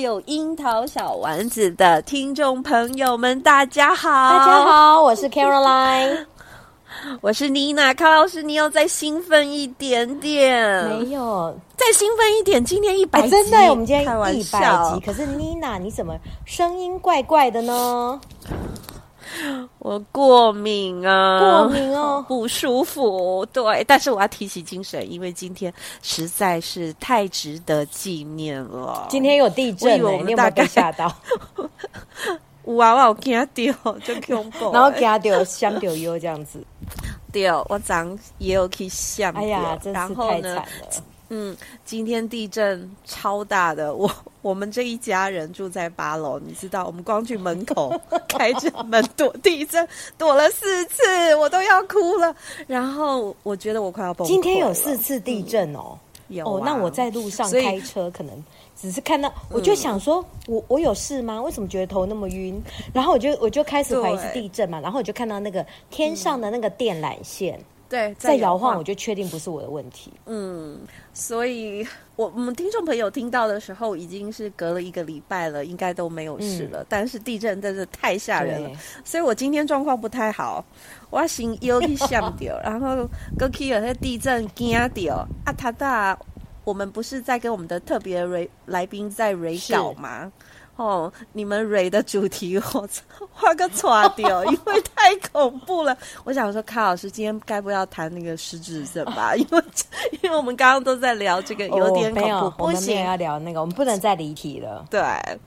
有樱桃小丸子的听众朋友们，大家好！大家好，我是 Caroline，我是妮娜。康老师，你要再兴奋一点点？没有，再兴奋一点。今天一百集，真的，我们今天一百集。可是妮娜，你怎么声音怪怪的呢？我过敏啊，过敏哦，不舒服。对，但是我要提起精神，因为今天实在是太值得纪念了。今天有地震，我们大概吓到。哇哇，我惊到，就恐怖。然后惊到香掉油这样子。对，我长也有去想。哎呀，真是太惨了。嗯，今天地震超大的，我我们这一家人住在八楼，你知道，我们光去门口 开着门躲地震，躲了四次，我都要哭了。然后我觉得我快要崩溃。今天有四次地震哦，嗯、有、啊、哦。那我在路上开车，可能只是看到，我就想说，嗯、我我有事吗？为什么觉得头那么晕？然后我就我就开始怀疑是地震嘛，然后我就看到那个天上的那个电缆线。嗯对，在摇晃，我就确定不是我的问题。嗯，所以我我们听众朋友听到的时候，已经是隔了一个礼拜了，应该都没有事了。嗯、但是地震真的太吓人了，所以我今天状况不太好。我心又一想掉，然后过去有些地震惊掉啊！他大，我们不是在跟我们的特别来来宾在瑞稿吗？哦，你们蕊的主题我画个错掉，因为太恐怖了。我想说，卡老师今天该不要谈那个失智症吧？因 为因为我们刚刚都在聊这个有点恐怖，哦、不行，要聊那个，我们不能再离题了。对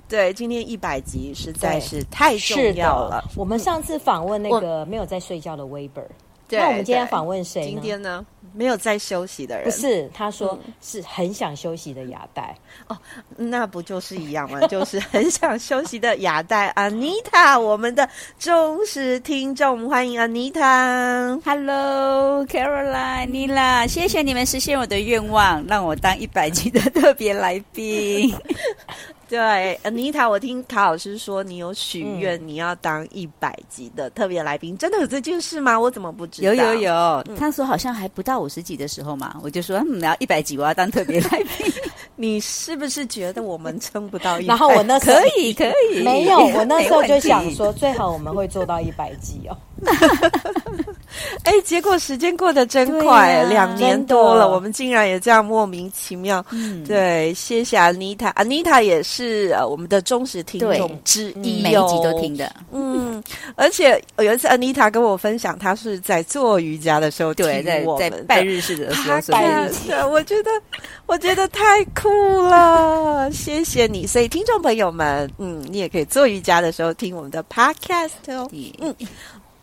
对，今天一百集实在是太重要了。我们上次访问那个没有在睡觉的 Weber，那我们今天访问谁？今天呢？没有在休息的人，不是，他说是很想休息的亚代、嗯、哦，那不就是一样吗？就是很想休息的亚代 Anita，我们的忠实听众，欢迎 Anita，Hello Caroline，妮娜，谢谢你们实现我的愿望，让我当一百集的特别来宾。对，Anita，我听卡老师说你有许愿，你要当一百集的特别来宾，嗯、真的有这件事吗？我怎么不知道？有有有，嗯、他说好像还不到五十集的时候嘛，我就说嗯，要一百集我要当特别来宾。你是不是觉得我们撑不到一百？然后我那时候可以可以，没有，我那时候就想说，最好我们会做到一百集哦。哎，结果时间过得真快，两年多了，我们竟然也这样莫名其妙。嗯，对，谢谢安妮塔，安妮塔也是呃我们的忠实听众之一，每一集都听的。嗯，而且有一次安妮塔跟我分享，她是在做瑜伽的时候听我们，在在拜日式的时候，拜日式，我觉得我觉得太酷了，谢谢你。所以听众朋友们，嗯，你也可以做瑜伽的时候听我们的 Podcast 哦。嗯。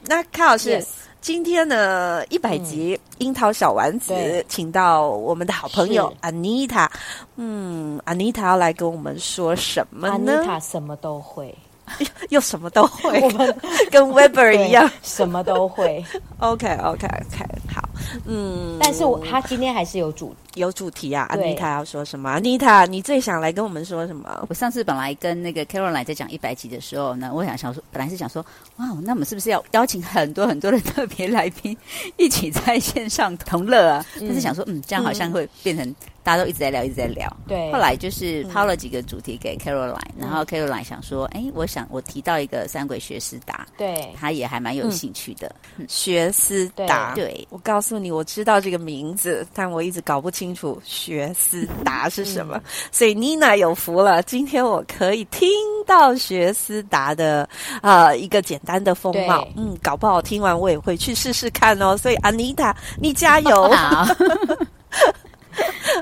那康老师，Yes. 今天呢一百集樱桃小丸子，嗯、请到我们的好朋友 Anita。嗯，Anita 要来跟我们说什么呢？Anita 什么都会。又什么都会，我们跟 Weber 一样，什么都会。OK OK OK，好，嗯，但是我他今天还是有主有主题啊。对 Anita 要说什么？Anita，你最想来跟我们说什么？我上次本来跟那个 Caroline 在讲一百集的时候呢，我想想说，本来是想说，哇，那我们是不是要 邀请很多很多的特别来宾一起在线上同乐啊？嗯、但是想说，嗯，这样好像会变成。大家都一直在聊，一直在聊。对，后来就是抛了几个主题给 Caroline，、嗯、然后 Caroline 想说：“哎、欸，我想我提到一个三鬼学思达，对，他也还蛮有兴趣的。学思达，对，我告诉你，我知道这个名字，但我一直搞不清楚学思达是什么。嗯、所以 Nina 有福了，今天我可以听到学思达的呃一个简单的风貌。嗯，搞不好听完我也会去试试看哦。所以 Anita，你加油！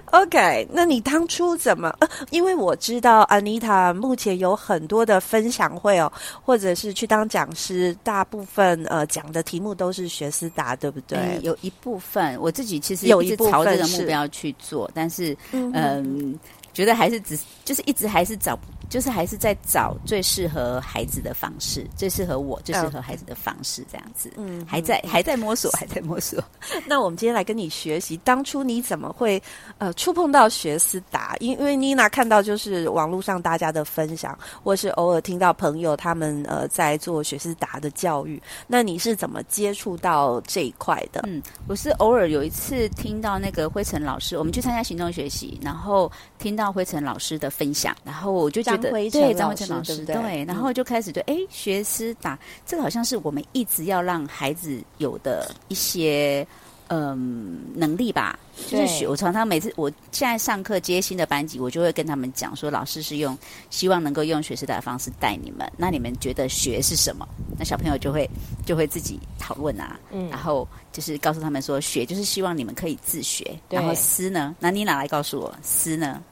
好 OK，那你当初怎么？呃，因为我知道 Anita 目前有很多的分享会哦，或者是去当讲师，大部分呃讲的题目都是学思达，对不对？嗯，有一部分我自己其实一直朝这个目标去做，但是嗯。嗯觉得还是只就是一直还是找，就是还是在找最适合孩子的方式，最适合我，最适合孩子的方式，这样子。嗯，还在还在摸索，还在摸索。那我们今天来跟你学习，当初你怎么会呃触碰到学思达？因因为妮娜看到就是网络上大家的分享，或是偶尔听到朋友他们呃在做学思达的教育，那你是怎么接触到这一块的？嗯，我是偶尔有一次听到那个灰尘老师，我们去参加行动学习，然后听到灰尘老师的分享，然后我就觉得对张辉诚老师对，对，然后就开始对，哎，学思达这个好像是我们一直要让孩子有的一些。嗯，能力吧，就是学。我常常每次我现在上课接新的班级，我就会跟他们讲说，老师是用希望能够用学思达的方式带你们。那你们觉得学是什么？那小朋友就会就会自己讨论啊。嗯，然后就是告诉他们说，学就是希望你们可以自学。然后思呢？那你哪来告诉我思呢？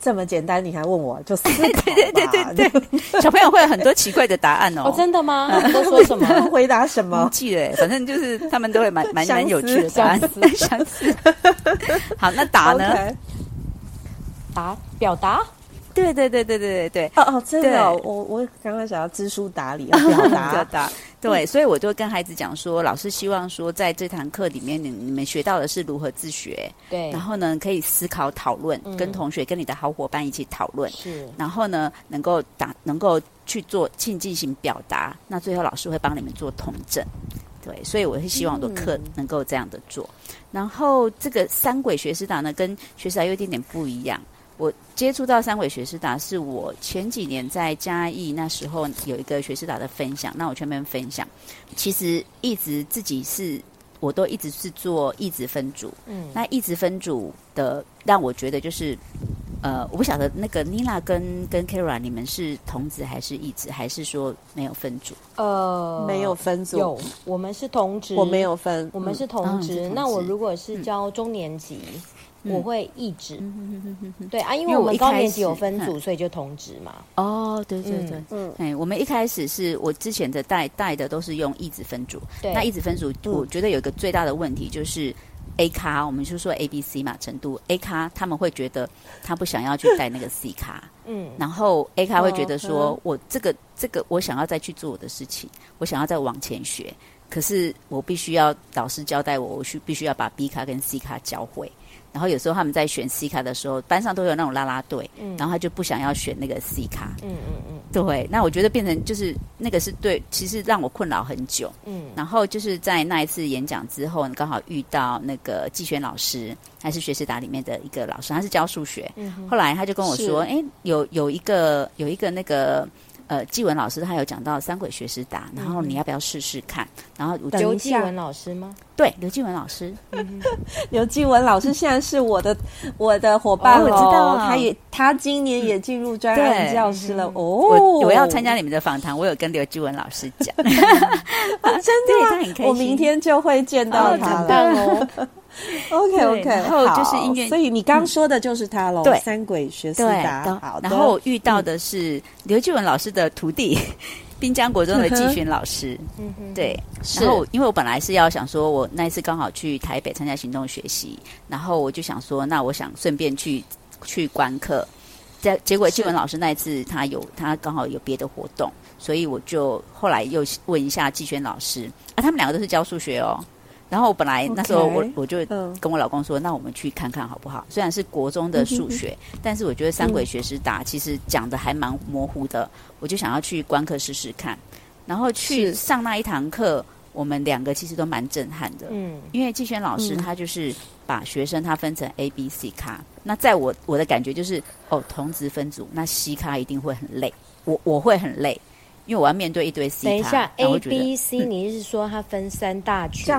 这么简单，你还问我？就思考对对对对对，小朋友会有很多奇怪的答案哦。哦，真的吗？他们都说什么？回答什么？不记得，反正就是他们都会蛮蛮蛮有趣的答案。相似。好，那答呢？Okay. 答表达。对对对对对对对。哦哦，真的，哦，我我刚刚想要知书达理，表达。表达。对，所以我就跟孩子讲说，老师希望说，在这堂课里面，你你们学到的是如何自学，对，然后呢，可以思考讨论，嗯、跟同学、跟你的好伙伴一起讨论，是，然后呢，能够打，能够去做进进行表达，那最后老师会帮你们做统整，对，所以我是希望我的课能够这样的做。嗯、然后这个三轨学思达呢，跟学思达有一点点不一样。我接触到三位学士达，是我前几年在嘉义那时候有一个学士达的分享，那我全面分享。其实一直自己是，我都一直是做一直分组。嗯，那一直分组的让我觉得就是，呃，我不晓得那个妮娜跟跟 Kara，你们是同子还是异子，还是说没有分组？呃，没有分组，有，我们是同职，我没有分，我们是同职。嗯，那我如果是教中年级。嗯我会一直，对啊，因为我们高年级有分组，所以就同职嘛。哦，对对对，嗯，哎，我们一开始是我之前的带带的都是用一直分组，那一直分组，我觉得有一个最大的问题就是 A 咖，我们就说 A B C 嘛，程度。A 咖他们会觉得他不想要去带那个 C 咖，嗯，然后 A 咖会觉得说我这个这个我想要再去做我的事情，我想要再往前学，可是我必须要老师交代我，我需必须要把 B 咖跟 C 咖教会。然后有时候他们在选 C 卡的时候，班上都有那种拉拉队，嗯，然后他就不想要选那个 C 卡，嗯嗯嗯，对。那我觉得变成就是那个是对，其实让我困扰很久，嗯。然后就是在那一次演讲之后，刚好遇到那个季轩老师，还是学士达里面的一个老师，他是教数学，嗯。后来他就跟我说，哎，有有一个有一个那个。呃，纪文老师他有讲到三轨学思达，然后你要不要试试看？然后刘继文老师吗？对，刘继文老师。刘继文老师现在是我的我的伙伴了，我知道，他也他今年也进入专任教师了。哦，我我要参加你们的访谈，我有跟刘继文老师讲，真的吗？我明天就会见到他了。OK OK，然后就是音乐，所以你刚说的就是他喽。对，三鬼学思达。好，然后遇到的是刘继文老师的徒弟，滨江国中的季群老师。嗯哼，对。然后因为我本来是要想说，我那一次刚好去台北参加行动学习，然后我就想说，那我想顺便去去观课。在结果季文老师那一次他有他刚好有别的活动，所以我就后来又问一下季轩老师啊，他们两个都是教数学哦。然后我本来那时候我我就跟我老公说，那我们去看看好不好？虽然是国中的数学，但是我觉得三鬼学思达其实讲的还蛮模糊的，我就想要去观课试试看。然后去上那一堂课，我们两个其实都蛮震撼的。嗯，因为季轩老师他就是把学生他分成 A、B、C 咖。那在我我的感觉就是，哦，同职分组，那 C 咖一定会很累，我我会很累，因为我要面对一堆 C 咖。等一下，A、B、C，你是说它分三大群？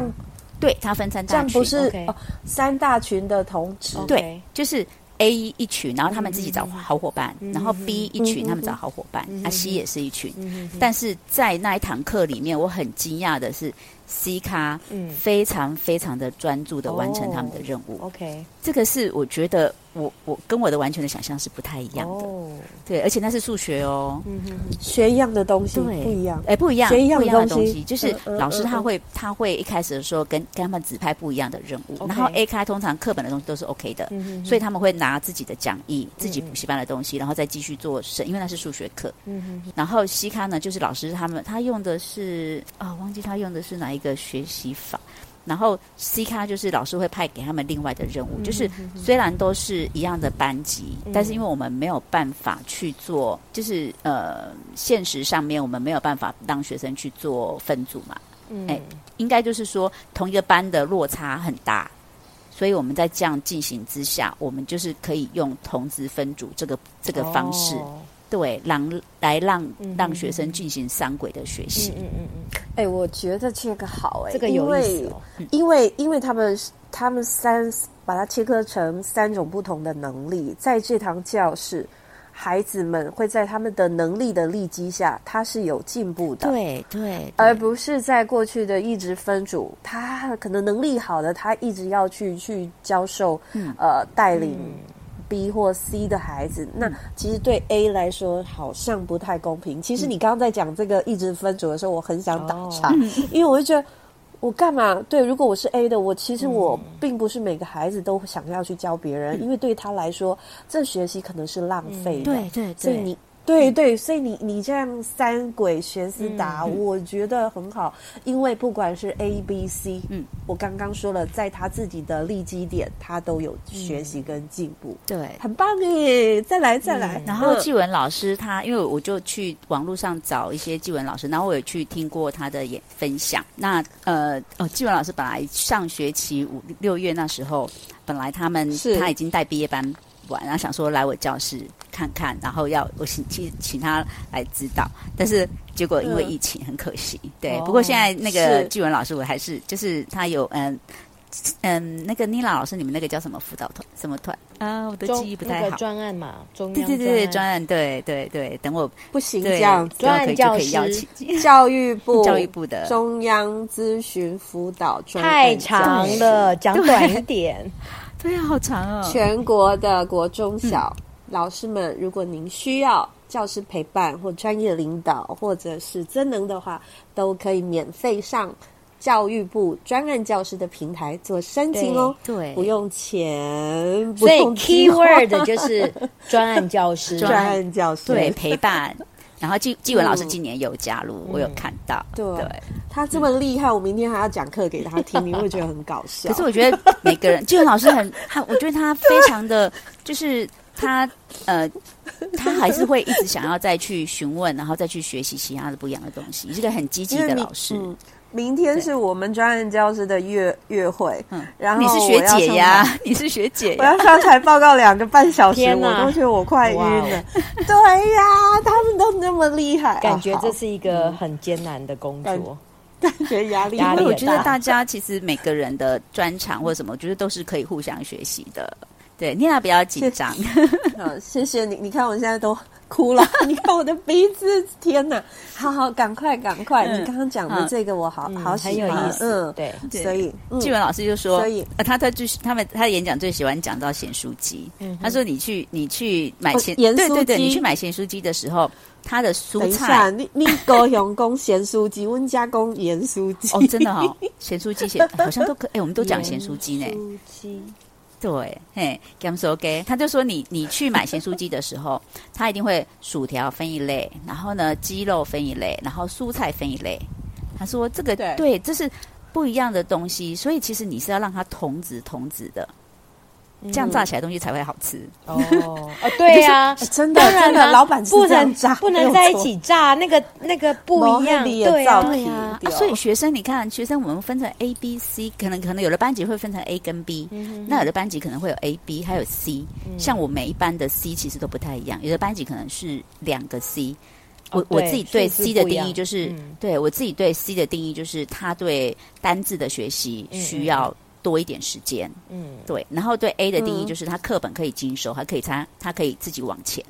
对，它分三大群，这样不是 Okay.、哦、三大群的同时，Okay. 对，就是 A 一群，然后他们自己找好伙伴，嗯、然后 B 一群，他们找好伙伴，嗯、啊 C 也是一群，嗯、但是在那一堂课里面，我很惊讶的是。C 咖，嗯，非常非常的专注的完成他们的任务。Oh, OK，这个是我觉得我我跟我的完全的想象是不太一样的。Oh. 对，而且那是数学哦，嗯哼，学一样的东西，对，不一样，哎，不一样，学一样的东西，就是老师他会他会一开始的时候跟跟他们指派不一样的任务，然后 A 开通常课本的东西都是 OK 的，所以他们会拿自己的讲义、自己补习班的东西，然后再继续做审，因为那是数学课。嗯哼，然后 C 咖呢，就是老师他们他用的是啊，忘记他用的是哪一个学习法，然后 C 咖就是老师会派给他们另外的任务，嗯、就是虽然都是一样的班级，嗯、但是因为我们没有办法去做，就是呃，现实上面我们没有办法让学生去做分组嘛。嗯，哎，应该就是说同一个班的落差很大，所以我们在这样进行之下，我们就是可以用同质分组这个这个方式。哦对，让来让让学生进行三轨的学习。嗯嗯嗯。哎、欸，我觉得这个好哎、欸，这个有意思、哦因。因为因为他们他们三把它切割成三种不同的能力，在这堂教室，孩子们会在他们的能力的利基下，他是有进步的。对对，对而不是在过去的一直分组，他可能能力好的，他一直要去去教授，嗯、呃，带领。嗯 B 或 C 的孩子，那其实对 A 来说好像不太公平。其实你刚刚在讲这个一直分组的时候，我很想打岔，哦、因为我就觉得我干嘛？对，如果我是 A 的，我其实我并不是每个孩子都想要去教别人，嗯、因为对他来说，这学习可能是浪费的。对对、嗯、对，所以你。对对，所以你你这样三轨学思达，嗯、我觉得很好，因为不管是 A、B、C，嗯，我刚刚说了，在他自己的利基点，他都有学习跟进步，对、嗯，很棒耶！再来再来。嗯、然后纪文老师他，因为我就去网络上找一些纪文老师，然后我也去听过他的演分享。那呃哦，纪文老师本来上学期五六月那时候，本来他们是他已经带毕业班。玩，然后想说来我教室看看，然后要我请请请他来指导，但是结果因为疫情，很可惜。嗯、对，不过现在那个纪文老师，我还是就是他有嗯嗯，那个妮娜老师，你们那个叫什么辅导团？什么团啊？我的记忆不太好。那个、专案嘛，中对对对对专案，对对对。等我不行这样，专案教师，教育部 教育部的中央咨询辅导专太长了，讲短一点。对呀，好长哦！全国的国中小、嗯、老师们，如果您需要教师陪伴或专业领导，或者是真能的话，都可以免费上教育部专案教师的平台做申请哦。对，对不用钱，所以 keyword 就是专案教师，专案教师对陪伴。然后纪纪文老师今年有加入，嗯、我有看到。对，对他这么厉害，嗯、我明天还要讲课给他听，你会觉得很搞笑。可是我觉得每个人，纪文老师很，他我觉得他非常的，就是他呃，他还是会一直想要再去询问，然后再去学习其他的不一样的东西，是个很积极的老师。明天是我们专案教师的月月会，嗯，然后你是学姐呀，你是学姐，我要上台报告两个半小时，我都觉得我快晕了。对呀，他们都那么厉害，感觉这是一个很艰难的工作，感觉压力。因为我觉得大。家其实每个人的专长或者什么，我觉得都是可以互相学习的。对，妮娜比较紧张。好，谢谢你。你看我现在都。哭了，你看我的鼻子，天哪！好好，赶快，赶快！你刚刚讲的这个我好好喜欢，很有意思。嗯，对，所以纪文老师就说，所以呃，他他最他们他的演讲最喜欢讲到咸酥鸡。他说你去你去买咸对对对，你去买咸酥鸡的时候，他的蔬菜，你你高雄公咸酥鸡，温家公盐酥鸡。哦，真的哈，咸酥鸡咸好像都可，哎，我们都讲咸酥鸡呢。对，嘿，跟他们说给，他就说你你去买咸酥鸡的时候，他一定会薯条分一类，然后呢鸡肉分一类，然后蔬菜分一类。他说这个对，对，这是不一样的东西，所以其实你是要让它同质同质的。这样炸起来东西才会好吃。哦。哦，对呀，真的真的，老板不能炸，不能在一起炸，那个那个不一样，对呀，所以学生你看，学生我们分成 A、B、C，可能可能有的班级会分成 A 跟 B，那有的班级可能会有 A、B 还有 C，像我每一班的 C 其实都不太一样，有的班级可能是两个 C，我我自己对 C 的定义就是，对我自己对 C 的定义就是，他对单字的学习需要。多一点时间，嗯，对。然后对 A 的定义就是他课本可以经熟，还可以他他可以自己往前。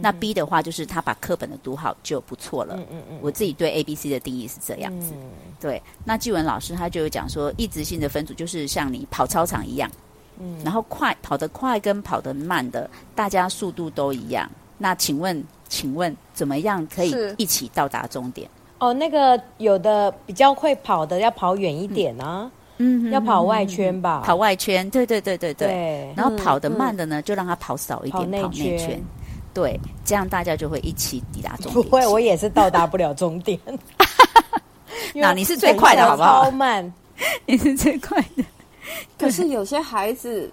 那 B 的话就是他把课本的读好就不错了。嗯嗯嗯。我自己对 A、B、C 的定义是这样子。嗯、对。那纪文老师他就有讲说，一直性的分组就是像你跑操场一样，嗯，然后快跑得快跟跑得慢的，大家速度都一样。那请问，请问怎么样可以一起到达终点？哦，那个有的比较会跑的要跑远一点啊。嗯嗯，要跑外圈吧？跑外圈，对对对对对。然后跑得慢的呢，就让他跑少一点，跑内圈。对，这样大家就会一起抵达终点。不会，我也是到达不了终点。那你是最快的，好不好？超慢，你是最快的。可是有些孩子。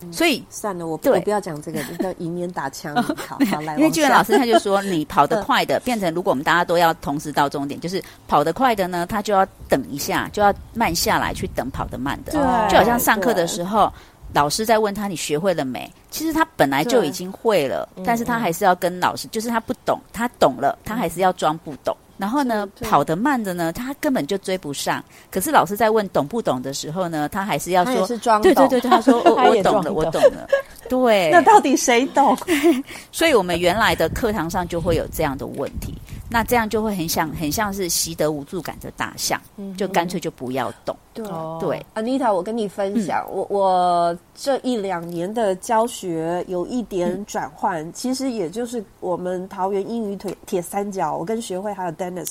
嗯，所以算了，我我不要讲这个，要以免打枪。好，好来，因为巨源老师他就说，你跑得 快的，变成如果我们大家都要同时到终点，就是跑得快的呢，他就要等一下，就要慢下来去等跑得慢的。对，就好像上课的时候，老师在问他你学会了没？其实他本来就已经会了，但是他还是要跟老师，就是他不懂，他懂了，他还是要装不懂。然后呢，跑得慢的呢，他根本就追不上。可是老师在问懂不懂的时候呢，他还是要说，是装懂。对对对对，他说 我我懂了，我懂了。对，那到底谁懂？所以我们原来的课堂上就会有这样的问题。那这样就会很像，很像是习得无助感的大象，就干脆就不要动。对。对，Anita，我跟你分享，我我这一两年的教学有一点转换，其实也就是我们桃园英语铁铁三角，我跟学会还有 Dennis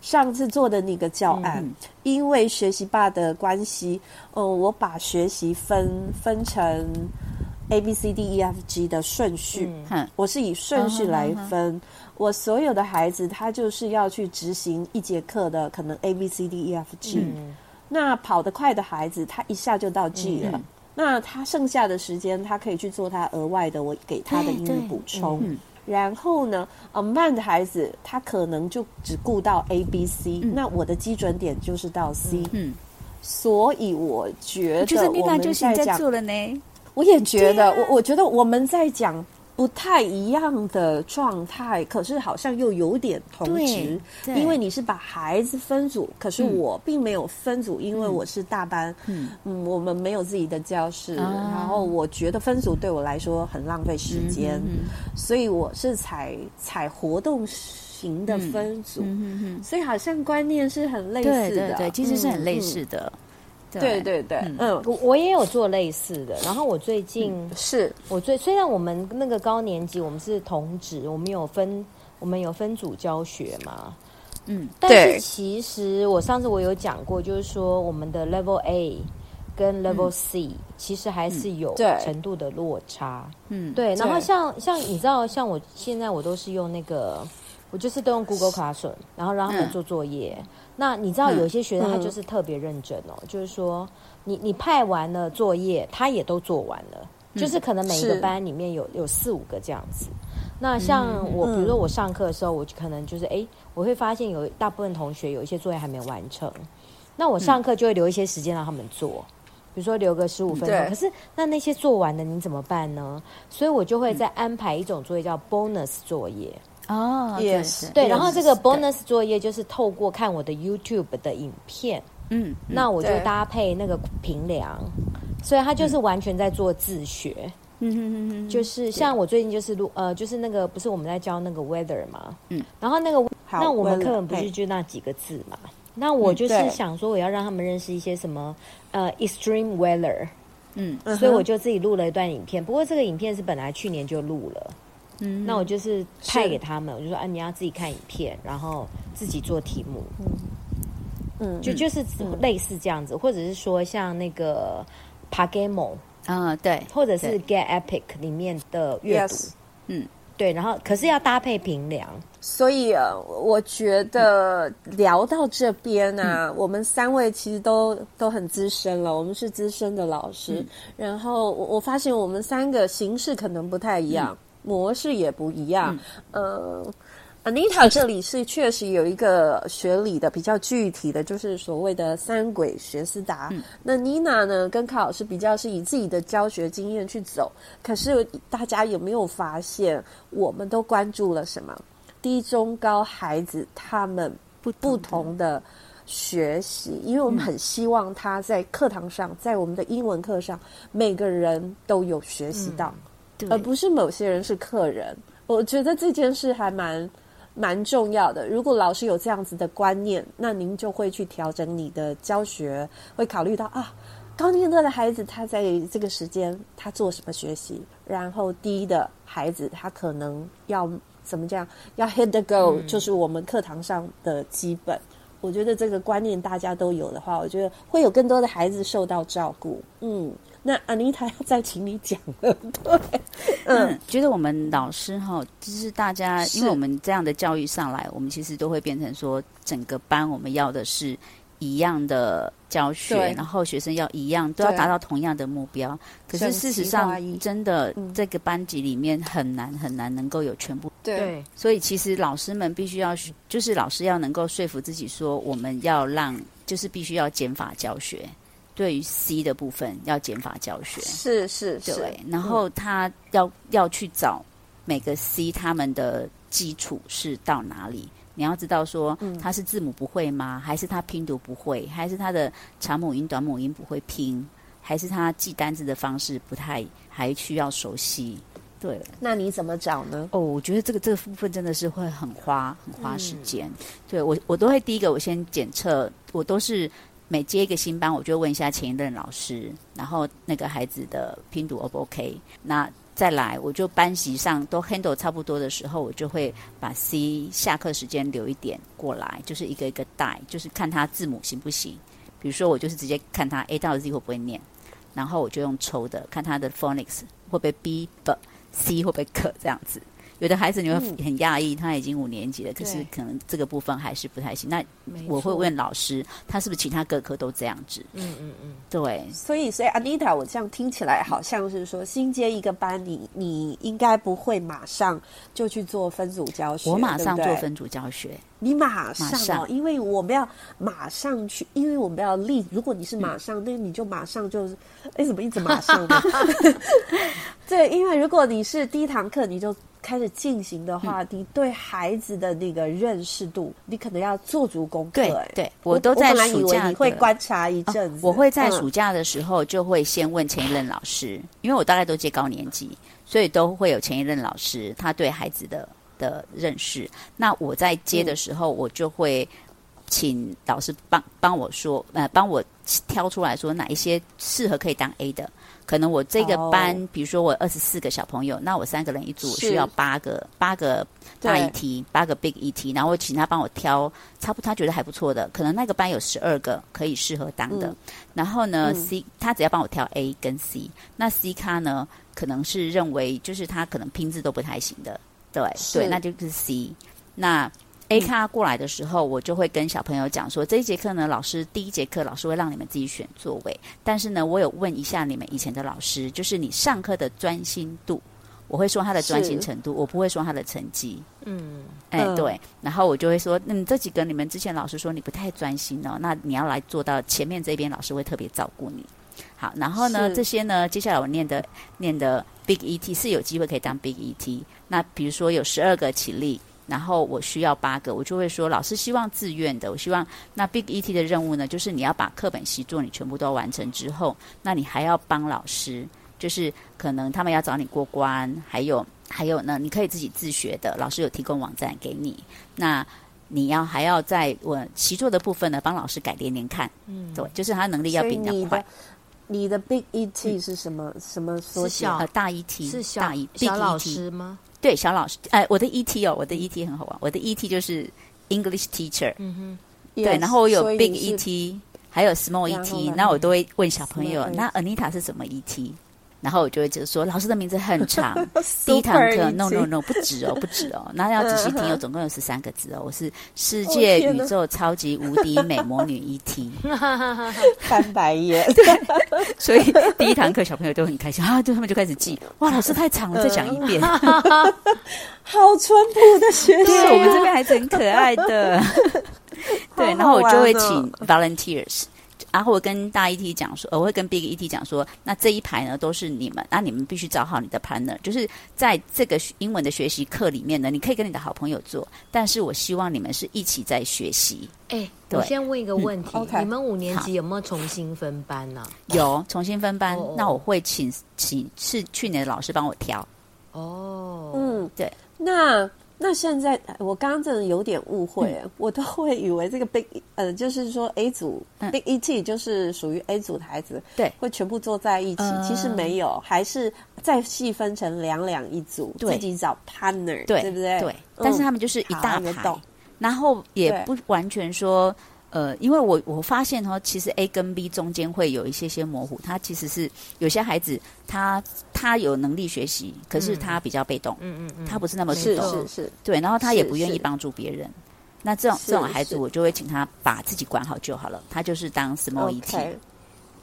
上次做的那个教案，因为学习霸的关系，嗯，我把学习分分成 A B C D E F G 的顺序，我是以顺序来分。我所有的孩子，他就是要去执行一节课的可能 A B C D E F G。嗯、那跑得快的孩子，他一下就到 G 了。嗯、那他剩下的时间，他可以去做他额外的我给他的英语补充。嗯、然后呢，呃，慢的孩子，他可能就只顾到 A B C、嗯。那我的基准点就是到 C。嗯，所以我觉得我们在讲，我也觉得，啊、我我觉得我们在讲。不太一样的状态，可是好像又有点同质，因为你是把孩子分组，可是我并没有分组，嗯、因为我是大班，嗯，嗯，我们没有自己的教室，啊、然后我觉得分组对我来说很浪费时间，嗯、所以我是采采活动型的分组，嗯、哼哼所以好像观念是很类似的，对对对，其实是很类似的。嗯对对对，嗯，我我也有做类似的。然后我最近、嗯、是。我最虽然我们那个高年级我们是同职，我们有分我们有分组教学嘛，嗯，但是其实我上次我有讲过，就是说我们的 Level A 跟 Level C、嗯、其实还是有程度的落差，嗯，对。然后像像你知道，像我现在我都是用那个，我就是都用 Google Classroom，然后让他们做作业。嗯那你知道有些学生他就是特别认真哦，嗯、就是说你你派完了作业，他也都做完了，嗯、就是可能每一个班里面有有四五个这样子。那像我，嗯、比如说我上课的时候，我可能就是哎，我会发现有大部分同学有一些作业还没完成，那我上课就会留一些时间让他们做，嗯、比如说留个十五分钟。可是那那些做完的你怎么办呢？所以我就会再安排一种作业叫 bonus 作业。哦，也是。对，然后这个 bonus 作业就是透过看我的 YouTube 的影片，嗯，那我就搭配那个平凉，所以他就是完全在做自学，嗯嗯嗯嗯，就是像我最近就是录呃，就是那个不是我们在教那个 weather 嘛，嗯，然后那个那我们课本不是就那几个字嘛，那我就是想说我要让他们认识一些什么呃 extreme weather，嗯，所以我就自己录了一段影片，不过这个影片是本来去年就录了。嗯，那我就是派给他们，我就说啊，你要自己看影片，然后自己做题目。嗯，嗯，就就是类似这样子，嗯、或者是说像那个 PaGamO 啊，对，或者是 Get Epic 里面的阅读，嗯，对，然后可是要搭配评量。所以啊，我觉得聊到这边呢、啊，嗯、我们三位其实都都很资深了，我们是资深的老师。嗯、然后我我发现我们三个形式可能不太一样。嗯模式也不一样，嗯、呃，Anita 这里是确实有一个学理的比较具体的，就是所谓的三轨学思达。嗯、那 Nina 呢，跟卡老师比较是以自己的教学经验去走。可是大家有没有发现，我们都关注了什么？低、中、高孩子他们不不同的学习，因为我们很希望他在课堂上，在我们的英文课上，每个人都有学习到。而不是某些人是客人，我觉得这件事还蛮蛮重要的。如果老师有这样子的观念，那您就会去调整你的教学，会考虑到啊，高年级的孩子他在这个时间他做什么学习，然后低的孩子他可能要怎么讲，要 hit the goal，嗯，就是我们课堂上的基本。我觉得这个观念大家都有的话，我觉得会有更多的孩子受到照顾。嗯。那 Anita 要再请你讲了，对，嗯，嗯，觉得我们老师哈，就是大家，因为我们这样的教育上来，我们其实都会变成说，整个班我们要的是一样的教学，然后学生要一样，都要达到同样的目标。可是事实上，真的、嗯、这个班级里面很难很难能够有全部。对，所以其实老师们必须要，就是老师要能够说服自己说，我们要让，就是必须要减法教学。对于 C 的部分要减法教学，是是是。对，然后他要、嗯、要去找每个 C 他们的基础是到哪里。你要知道说，他是字母不会吗？还是他拼读不会？还是他的长母音、短母音不会拼？还是他记单字的方式不太还需要熟悉？对，那你怎么找呢？哦，我觉得这个这个部分真的是会很花很花时间。嗯、对我我都会第一个我先检测，我都是每接一个新班，我就问一下前一任老师，然后那个孩子的拼读 O 不 OK？那再来，我就班级上都 handle 差不多的时候，我就会把 C 下课时间留一点过来，就是一个一个带，就是看他字母行不行。比如说，我就是直接看他 A 到 Z 会不会念，然后我就用抽的，看他的 phonics 会不会 B、B、C 会不会可这样子。有的孩子你会很讶异，他已经五年级了，可是可能这个部分还是不太行。那我会问老师，他是不是其他各科都这样子？嗯嗯嗯，对。所以，所以 Anita，我这样听起来好像是说，新接一个班，你你应该不会马上就去做分组教学。我马上做分组教学。你马上，因为我们要马上去，因为我们要立。如果你是马上，嗯、那你就马上就是，哎，怎么一直马上呢？对，因为如果你是第一堂课你就开始进行的话，嗯、你对孩子的那个认识度，你可能要做足功课。对，对我都在暑假。会观察一阵子，哦，我会在暑假的时候就会先问前一任老师，嗯、因为我大概都接高年级，所以都会有前一任老师他对孩子的。的认识，那我在接的时候，我就会请老师帮帮我说，呃，帮我挑出来说哪一些适合可以当 A 的。可能我这个班，哦、比如说我二十四个小朋友，那我三个人一组，我需要八个八个大 ET，八个 Big ET，然后我请他帮我挑，差不多他觉得还不错的，可能那个班有十二个可以适合当的。嗯、然后呢、嗯、C 他只要帮我挑 A 跟 C，那 C 咖呢，可能是认为就是他可能拼字都不太行的。对对，那就是 C。那 A 咖过来的时候，嗯、我就会跟小朋友讲说，这一节课呢，老师第一节课老师会让你们自己选座位，但是呢，我有问一下你们以前的老师，就是你上课的专心度，我会说他的专心程度，我不会说他的成绩。嗯，哎，对，然后我就会说，嗯，这几个你们之前老师说你不太专心哦，那你要来做到前面这边，老师会特别照顾你。好，然后呢，这些呢，接下来我念的念的 Big ET 是有机会可以当 Big ET。那比如说有十二个起立，然后我需要八个，我就会说老师希望自愿的，我希望那 Big ET 的任务呢，就是你要把课本习作你全部都完成之后，那你还要帮老师，就是可能他们要找你过关，还有还有呢，你可以自己自学的，老师有提供网站给你。那你要还要在我习作的部分呢，帮老师改连连看，嗯，对，就是他能力要比你快。你的 Big ET 是什么？嗯、什么缩小？呃，大 ET 是小大 E 小老师吗？对，小老师。哎，我的 ET 哦，我的 ET 很好玩。我的 ET 就是 English Teacher。嗯哼。对，yes, 然后我有 Big ET，还有 Small ET，那我都会问小朋友，那 Anita 是什么 ET？然后我就会就说，老师的名字很长，第一堂课，no no no，不止哦，不止哦，那要仔细听哦，总共有十三个字哦，我是世界宇宙超级无敌美魔女 ET，翻白眼，所以第一堂课小朋友都很开心啊，就他们就开始记，哇，老师太长了，再讲一遍，好淳朴的学生，我们这边孩子很可爱的，对，然后我就会请 volunteers。然后我跟大 ET 讲说，我会跟 Big ET 讲说，那这一排呢都是你们，那你们必须找好你的 partner，就是在这个英文的学习课里面呢，你可以跟你的好朋友做，但是我希望你们是一起在学习。哎，我先问一个问题，嗯 okay. 你们五年级有没有重新分班呢？啊？有重新分班，哦，那我会请请是去年的老师帮我调。哦，嗯，对，那。那现在我刚刚真的有点误会，嗯、我都会以为这个 Big 呃，就是说 A 组、嗯、Big ET 就是属于 A 组的孩子，对，会全部坐在一起。嗯、其实没有，还是再细分成两两一组，自己找 partner，对，对不对？对。嗯、但是他们就是一大排，然后也不完全说。呃，因为我我发现哈，其实 A 跟 B 中间会有一些些模糊。他其实是有些孩子，他他有能力学习，可是他比较被动，嗯嗯嗯，他不是那么主动，是是是，对，然后他也不愿意帮助别人，那这种这种孩子，我就会请他把自己管好就好了，他就是当 small ET。Okay.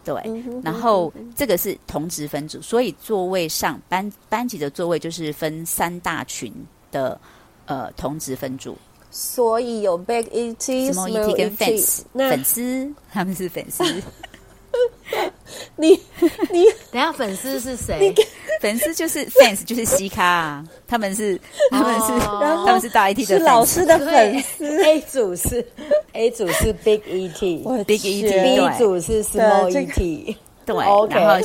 对，然后这个是同职分组，所以座位上班班级的座位就是分三大群的呃同职分组。所以有 big ET、small ET 跟 fans 粉丝，他们是粉丝。你你 等下粉丝是谁？粉丝就是 fans，就是西卡啊，他们是他们是、哦、他们是大 ET 的老师的粉丝。A 组是 A 组是 big ET，big ET，B 组是 small ET，对，然后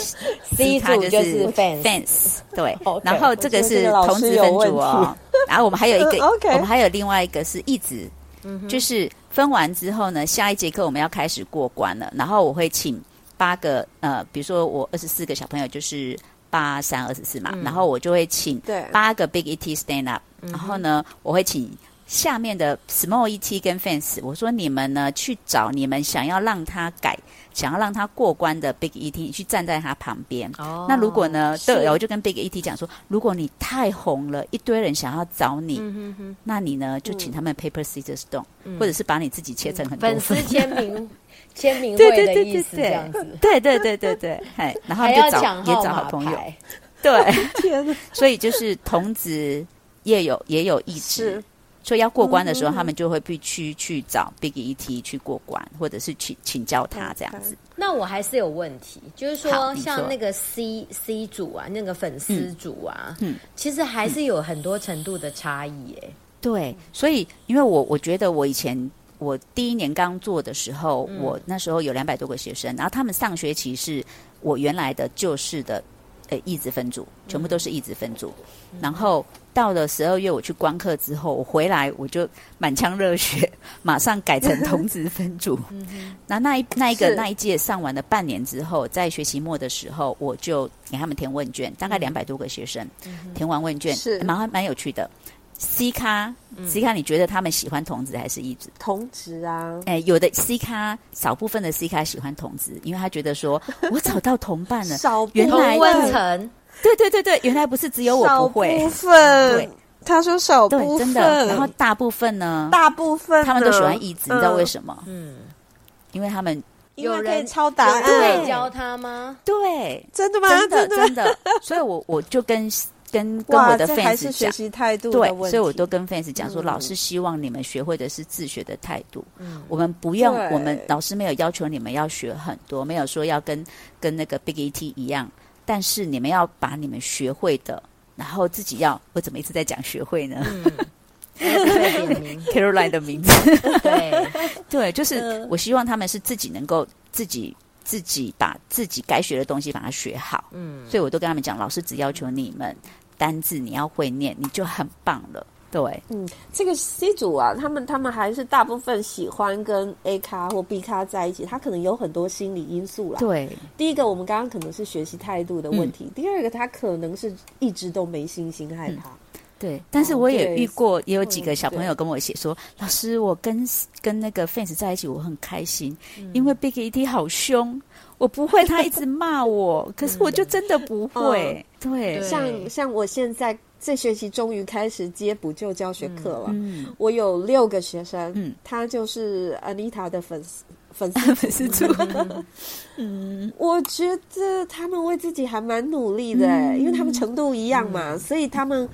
C 组就是 fans，对，然后这个是同职分组哦。然后我们还有一个，我们还有另外一个是一直，就是分完之后呢，下一节课我们要开始过关了，然后我会请。八个呃，比如说我二十四个小朋友就是八三二十四嘛，嗯、然后我就会请八个 Big ET stand up，然后呢，我会请下面的 Small ET 跟 Fans，我说你们呢去找你们想要让他改、想要让他过关的 Big ET，你去站在他旁边。哦，那如果呢，对，我就跟 Big ET 讲说，如果你太红了，一堆人想要找你，嗯、哼哼。那你呢就请他们 Paper Scissors Stone，、嗯、或者是把你自己切成很多。粉丝签名。签名会的意思，这样子，对对对对对，哎，然后就找也找好朋友，对，所以就是童子也有也有意志，所以要过关的时候，他们就会必须去找 Big ET 去过关，或者是去请教他这样子。那我还是有问题，就是说像那个 C C 组啊，那个粉丝组啊，嗯，其实还是有很多程度的差异耶。对，所以因为我我觉得我以前。我第一年刚做的时候，嗯、我那时候有两百多个学生，然后他们上学期是我原来的旧式的呃义职分组，全部都是义职分组。嗯、然后到了十二月我去观课之后，我回来我就满腔热血，马上改成同职分组。那那一那一个那一届上完了半年之后，在学期末的时候，我就给他们填问卷，大概两百多个学生、嗯、填完问卷，是蛮蛮有趣的。C 咖，C 咖，你觉得他们喜欢同子还是异子？同子啊，哎，有的 C 咖，少部分的 C 咖喜欢同子，因为他觉得说，我找到同伴了。少原来温层，对对对对，原来不是只有我不会。少部分，对，他说少部分，真的。然后大部分呢？大部分他们都喜欢异子，你知道为什么？嗯，因为他们有人抄答案，对，教他吗？对，真的吗？真的真的。所以我我就跟。跟跟我的 fans 讲，学习态度对，所以我都跟 fans 讲说，老师希望你们学会的是自学的态度。嗯，我们不用，我们老师没有要求你们要学很多，没有说要跟跟那个 Big ET 一样，但是你们要把你们学会的，然后自己要，我怎么一直在讲学会呢？嗯，Caroline 的名字，对对，就是我希望他们是自己能够自己自己把自己该学的东西把它学好。嗯，所以我都跟他们讲，老师只要求你们。单字你要会念，你就很棒了。对，嗯，这个 C 组啊，他们他们还是大部分喜欢跟 A 咖或 B 咖在一起，他可能有很多心理因素啦。对，第一个我们刚刚可能是学习态度的问题，嗯、第二个他可能是一直都没信心，害怕。嗯、对，但是我也遇过，也有几个小朋友跟我写说，嗯、老师，我跟跟那个 fans 在一起，我很开心，嗯、因为 Big ET 好凶。我不会，他一直骂我，可是我就真的不会。嗯、对，像像我现在这学期终于开始接补救教学课了。嗯，我有六个学生，嗯，他就是 Anita 的粉丝粉丝 粉丝组。嗯，我觉得他们为自己还蛮努力的，嗯、因为他们程度一样嘛，嗯、所以他们。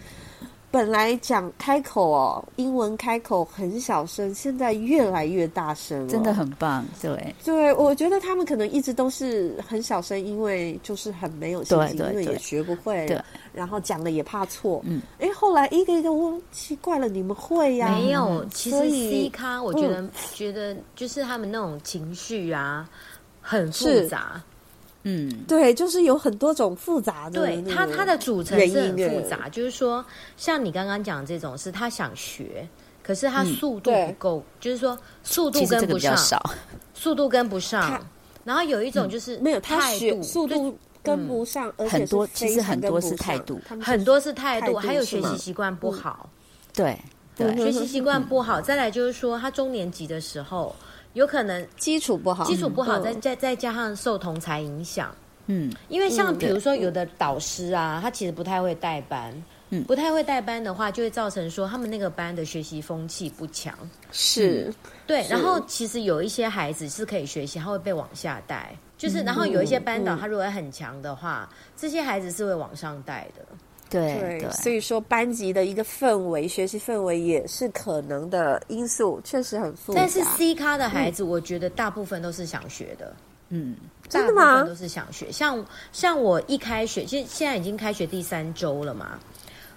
本来讲开口哦，英文开口很小声，现在越来越大声了，真的很棒。对，对，我觉得他们可能一直都是很小声，因为就是很没有信心，因为也学不会，对，然后讲了也怕错。嗯，哎，后来一个一个问，奇怪了，你们会呀？没有，其实 C 咖，我觉得觉得就是他们那种情绪啊，很复杂。嗯，对，就是有很多种复杂的，对它它的组成是很复杂，就是说，像你刚刚讲这种，是他想学，可是他速度不够，就是说速度跟不上，速度跟不上。然后有一种就是没有他学速度跟不上，而且很多其实很多是态度，很多是态度，还有学习习惯不好。对对，学习习惯不好，再来就是说他中年级的时候。有可能基础不好，基础不好，再再再加上受同才影响，嗯，因为像比如说有的导师啊，他其实不太会带班，嗯，不太会带班的话，就会造成说他们那个班的学习风气不强。是，嗯、对。然后其实有一些孩子是可以学习，他会被往下带。就是，然后有一些班导，他如果很强的话，嗯、这些孩子是会往上带的。对对，所以说班级的一个氛围、学习氛围也是可能的因素，确实很复杂。但是 C 咖的孩子，我觉得大部分都是想学的。嗯，真的吗？都是想学。像像我一开学，其实现在已经开学第三周了嘛。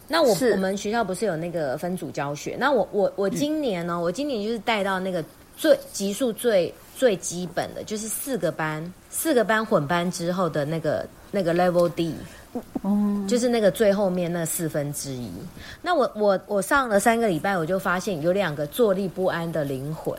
那我我们学校不是有那个分组教学？那我我我今年呢、哦，嗯、我今年就是带到那个最级数最最基本的，就是四个班，四个班混班之后的那个那个 Level D。嗯，就是那个最后面那四分之一。那我我我上了三个礼拜，我就发现有两个坐立不安的灵魂，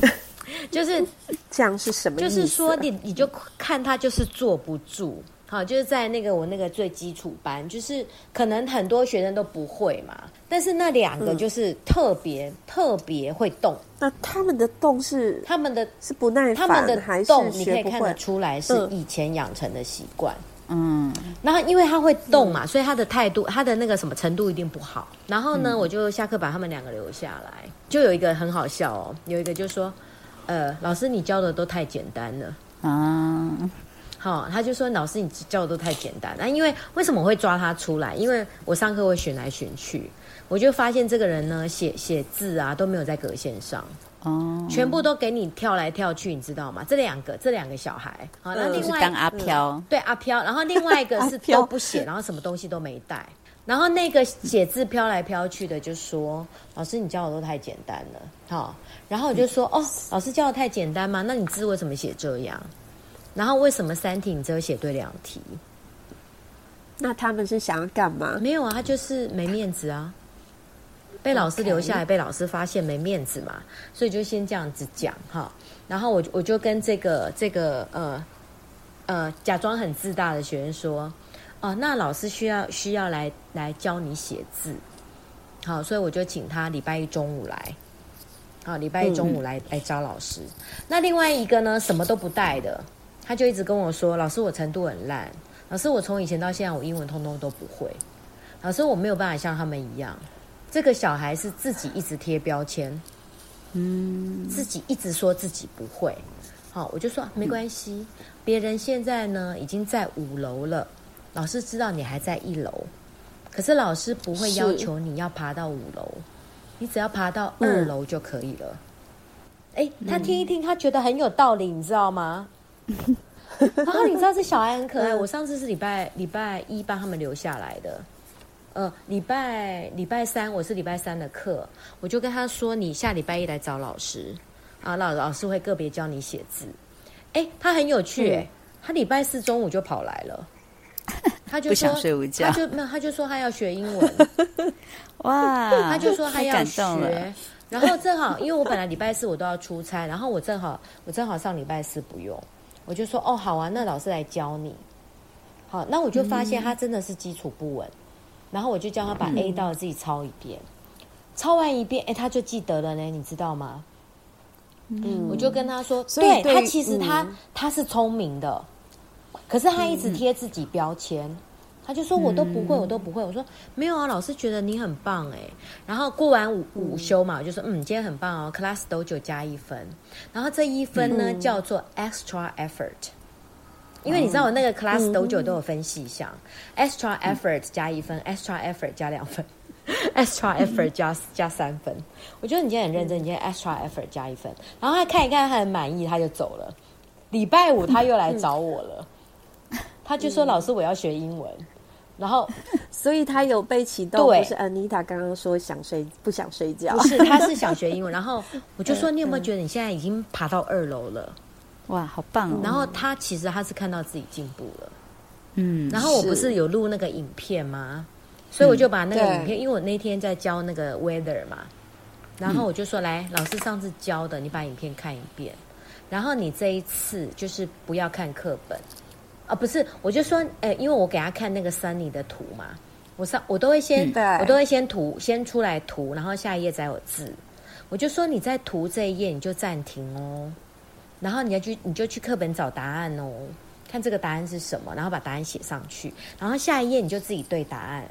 就是这样是什么意思？就是说你你就看他就是坐不住。好，就是在那个我那个最基础班，就是可能很多学生都不会嘛，但是那两个就是特别、嗯、特别会动。那他们的动是他们的是不耐烦，他们的动你可以看得出来是以前养成的习惯。嗯，然后因为他会动嘛，嗯、所以他的态度，他的那个什么程度一定不好。然后呢，嗯、我就下课把他们两个留下来，就有一个很好笑哦，有一个就说，呃，老师你教的都太简单了啊。好，他就说老师你教的都太简单。那因为为什么我会抓他出来？因为我上课会选来选去，我就发现这个人呢，写写字啊都没有在格线上。哦，全部都给你跳来跳去，你知道吗？这两个，这两个小孩，好，那另外当阿飘、嗯，对阿飘，然后另外一个是都不写，然后什么东西都没带，然后那个写字飘来飘去的就说：“老师，你教的都太简单了。”好，然后我就说：“哦，老师教的太简单吗？那你字为什么写这样？然后为什么三题你只有写对两题？那他们是想要干嘛？没有啊，他就是没面子啊。”被老师留下来，被老师发现没面子嘛，所以就先这样子讲哈。然后我我就跟这个这个呃呃假装很自大的学生说，哦，那老师需要需要来来教你写字，好，所以我就请他礼拜一中午来，好，礼拜一中午来来找老师。那另外一个呢，什么都不带的，他就一直跟我说，老师我程度很烂，老师我从以前到现在我英文通通都不会，老师我没有办法像他们一样。这个小孩是自己一直贴标签，嗯，自己一直说自己不会，好，我就说没关系，嗯、别人现在呢已经在五楼了，老师知道你还在一楼，可是老师不会要求你要爬到五楼，你只要爬到二楼就可以了。哎、嗯，他听一听，他觉得很有道理，你知道吗？然 后你知道这小孩很可爱，我上次是礼拜礼拜一帮他们留下来的。呃，礼拜礼拜三我是礼拜三的课，我就跟他说，你下礼拜一来找老师，啊，老老师会个别教你写字。哎，他很有趣，哎、嗯，他礼拜四中午就跑来了，他就说，想睡午觉，他就没有，他就说他要学英文，哇，他就说他要学，然后正好因为我本来礼拜四我都要出差，然后我正好我正好上礼拜四不用，我就说哦好啊，那老师来教你，好，那我就发现他真的是基础不稳。然后我就叫他把 A 到自己抄一遍，嗯、抄完一遍，哎，他就记得了呢，你知道吗？嗯，我就跟他说，对，对他其实他、嗯、他是聪明的，可是他一直贴自己标签，嗯、他就说我都不会，我都不会。我说没有啊，老师觉得你很棒哎。然后过完午午休嘛，我就说嗯，今天很棒哦，Class Dojo 加一分。然后这一分呢、嗯、叫做 Extra Effort。因为你知道我那个 class dojo 都有分细项、嗯、extra effort 加一分、嗯、extra effort 加两分，extra effort 加加三分。我觉得你今天很认真，你今天 extra effort 加一分。然后他看一看，他很满意，他就走了。礼拜五他又来找我了，嗯、他就说：“老师，我要学英文。”然后，所以他有被启动。对，不是 Anita 刚刚说想睡不想睡觉，不是，他是想学英文。然后我就说：“你有没有觉得你现在已经爬到二楼了？” 哇，好棒哦！然后他其实他是看到自己进步了，嗯。然后我不是有录那个影片吗？所以我就把那个影片，因为我那天在教那个 weather 嘛，然后我就说：“来，老师上次教的，你把影片看一遍。然后你这一次就是不要看课本啊，不是，我就说，诶，因为我给他看那个 Sunny 的图嘛，我上我都会先，我都会先图先出来图，然后下一页再有字。我就说你在图这一页你就暂停哦。”然后你要去，你就去课本找答案哦，看这个答案是什么，然后把答案写上去，然后下一页你就自己对答案。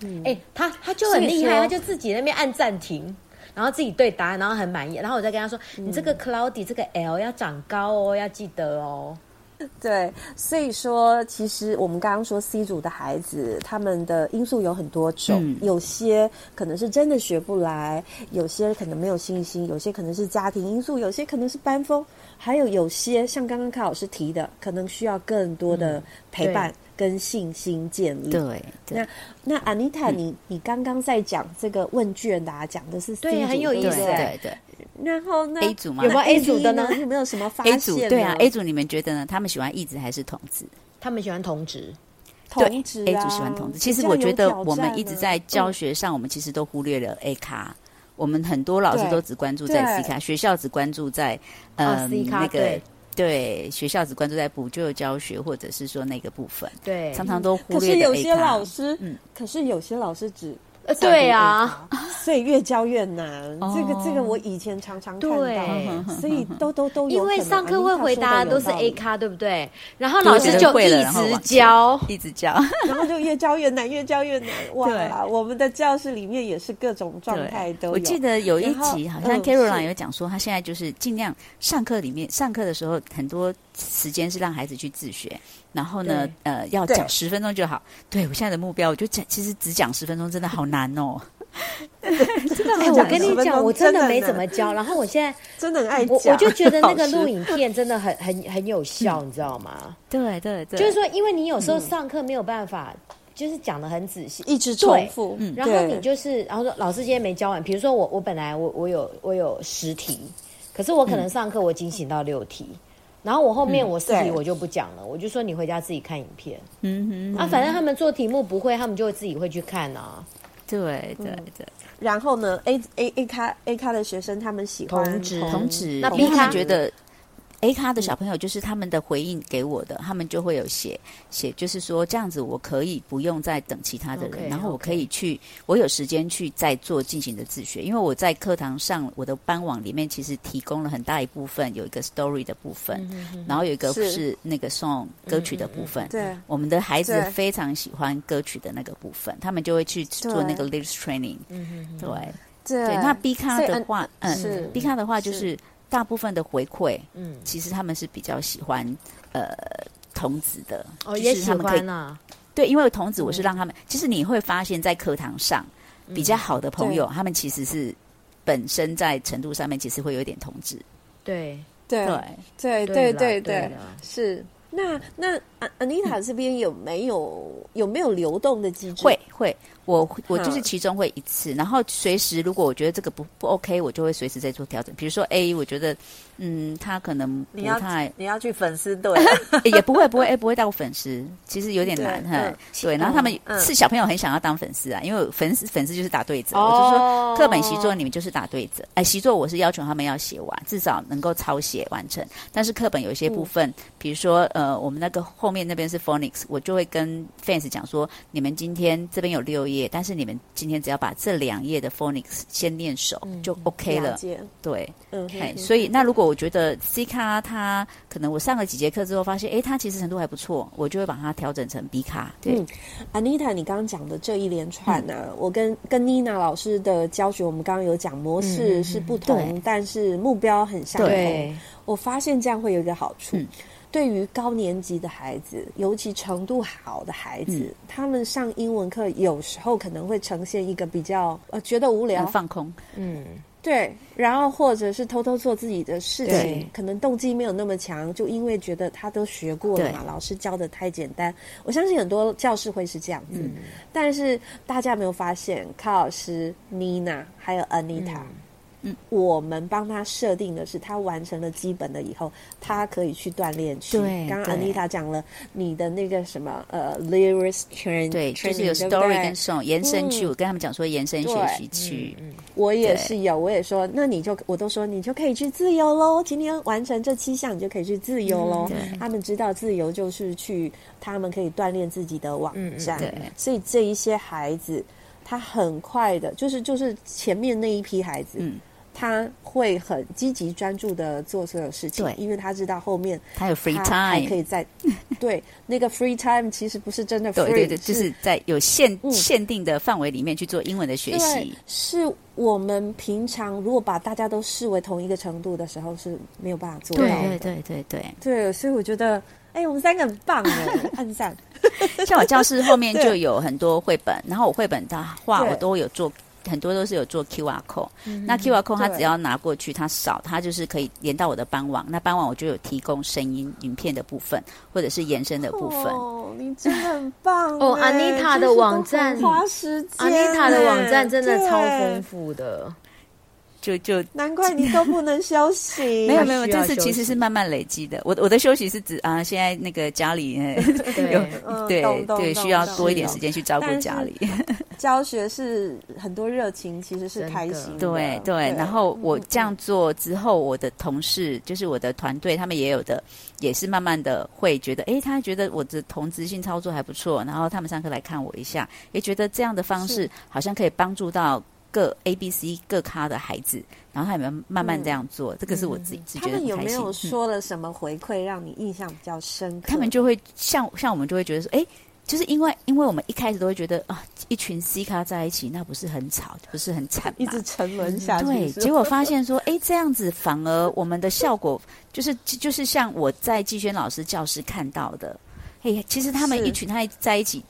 嗯，哎，他他就很厉害，他就自己那边按暂停，然后自己对答案，然后很满意，然后我再跟他说，嗯、你这个 cloudy 这个 l 要长高哦，要记得哦。对，所以说，其实我们刚刚说 C 组的孩子，他们的因素有很多种，嗯、有些可能是真的学不来，有些可能没有信心，有些可能是家庭因素，有些可能是班风，还有有些像刚刚卡老师提的，可能需要更多的陪伴跟信心建立。对、嗯，那那 Anita，你、嗯、你刚刚在讲这个问卷的、啊，讲的是 C 组，对，很有意思，对对。然后呢？A 组吗？有没有 A 组的呢？有没有什么发现？A 组对啊，A 组你们觉得呢？他们喜欢异质还是同质？他们喜欢同质，同质、啊。A 组喜欢同质。其实我觉得我们一直在教学上，我们其实都忽略了 A 咖。我们很多老师都只关注在 C 咖，学校只关注在呃、嗯、那个对，学校只关注在补救教学或者是说那个部分。对，常常都忽略。可是有些老师，嗯，可是有些老师只。呃，对啊，所以越教越难。这个这个我以前常常看到，所以都都都有。因为上课会回答都是 A 咖，对不对？然后老师就一直教，一直教，然后就越教越难，越教越难。哇，我们的教室里面也是各种状态都有。我记得有一集好像 Caroline 有讲说，他现在就是尽量上课里面上课的时候，很多时间是让孩子去自学。然后呢，呃，要讲十分钟就好。对，我现在的目标，我就讲，其实只讲十分钟真的好难哦。真的，哎，我跟你讲，我真的没怎么教。然后我现在真的很爱讲，我我就觉得那个录影片真的很很很有效，你知道吗？对对对，就是说，因为你有时候上课没有办法，就是讲的很仔细，一直重复。嗯，然后你就是，然后说老师今天没教完。比如说我我本来我我有我有十题，可是我可能上课我已经醒到六题。然后我后面我自己我就不讲了，嗯、我就说你回家自己看影片。嗯哼，嗯哼，啊，反正他们做题目不会，他们就会自己会去看啊。对对对。嗯、然后呢，A A A 咖 A 咖的学生他们喜欢同职同职，那 B 咖觉得。A 咖的小朋友就是他们的回应给我的，嗯、他们就会有写写，就是说这样子我可以不用再等其他的人，okay, 然后我可以去.我有时间去再做进行的自学，因为我在课堂上我的班网里面其实提供了很大一部分有一个 story 的部分，嗯、哼哼。然后有一个是那个 song 歌曲的部分，对、嗯，我们的孩子非常喜欢歌曲的那个部分，他们就会去做那个 lyrics training，对。对，对，那 B 咖的话，嗯，是 B 咖的话就是。大部分的回馈，嗯，其实他们是比较喜欢呃童子的，哦，也喜欢啊。对，因为童子我是让他们，其实你会发现在课堂上比较好的朋友，他们其实是本身在程度上面其实会有一点童子。对对对对对对，是。那那安安妮塔这边有没有有没有流动的机制？会会。我我就是其中会一次，然后随时如果我觉得这个不不 OK，我就会随时再做调整。比如说 A，我觉得嗯，他可能不太你，你要去粉丝队，也不会不会 A 不会到粉丝，其实有点难哈。对，然后他们是小朋友很想要当粉丝啊，因为粉丝粉丝就是打对折，我就说课本习作你们就是打对折。哎，习作我是要求他们要写完，至少能够抄写完成。但是课本有一些部分，比如说呃，我们那个后面那边是 phonics，我就会跟 fans 讲说，你们今天这边有六页。但是你们今天只要把这两页的 phonics 先练熟就 OK 了，对，嗯，所以那如果我觉得 C 卡它可能我上了几节课之后发现，哎，它其实程度还不错，我就会把它调整成 B 卡。对，嗯，Anita，你刚刚讲的这一连串呢，我跟跟 Nina 老师的教学，我们刚刚有讲模式是不同，但是目标很相同。我发现这样会有一个好处。对于高年级的孩子，尤其程度好的孩子，嗯、他们上英文课有时候可能会呈现一个比较呃觉得无聊、放空，嗯，对，然后或者是偷偷做自己的事情，可能动机没有那么强，就因为觉得他都学过了嘛，老师教的太简单。我相信很多教室会是这样子，嗯、但是大家没有发现，卡老师、Nina 还有 Anita。嗯嗯，我们帮他设定的是，他完成了基本的以后，他可以去锻炼去。对，刚刚 Anita 讲了你的那个什么呃，lyrics training，对，就是有 story 跟 song 延伸去。我跟他们讲说延伸学习去。我也是有，我也说，那你就我都说你就可以去自由喽。今天完成这七项，你就可以去自由喽。他们知道自由就是去，他们可以锻炼自己的网站。对，所以这一些孩子，他很快的，就是就是前面那一批孩子。他会很积极专注的做所有事情，对，因为他知道后面他有 free time，还可以在 对那个 free time 其实不是真的 free，对对对，就是在有限、嗯、限定的范围里面去做英文的学习。是我们平常如果把大家都视为同一个程度的时候是没有办法做到的。对对对对对，所以我觉得，哎、欸，我们三个很棒哦，按赞。像我教室后面 就有很多绘本，然后我绘本的画我都有做。很多都是有做 QR code，、嗯、那 QR code 它只要拿过去，它扫，它就是可以连到我的班网。那班网我就有提供声音、影片的部分，或者是延伸的部分。哦，你真的很棒哦！！Anita 的网站花时间，安妮塔的网站真的超丰富的。就就 难怪你都不能休息，没 有没有，这是其实是慢慢累积的。我我的休息是指啊，现在那个家里 对有、嗯、对对需要多一点时间去照顾家里。教学是很多热情，其实是开心的。对对，对，然后我这样做之后，我的同事就是我的团队，他们也有的也是慢慢的会觉得，哎，他觉得我的同质性操作还不错，然后他们上课来看我一下，也觉得这样的方式好像可以帮助到。各 A、B、C 各咖的孩子，然后他有没有慢慢这样做？嗯、这个是我自己。他们有没有说了什么回馈让你印象比较深刻？他们就会像像我们就会觉得说，哎，就是因为因为我们一开始都会觉得啊，一群 C 咖在一起，那不是很吵，不是很惨，一直沉沦下去。对，结果发现说，哎，这样子反而我们的效果就是就是像我在季轩老师教室看到的，嘿，其实他们一群他在一起。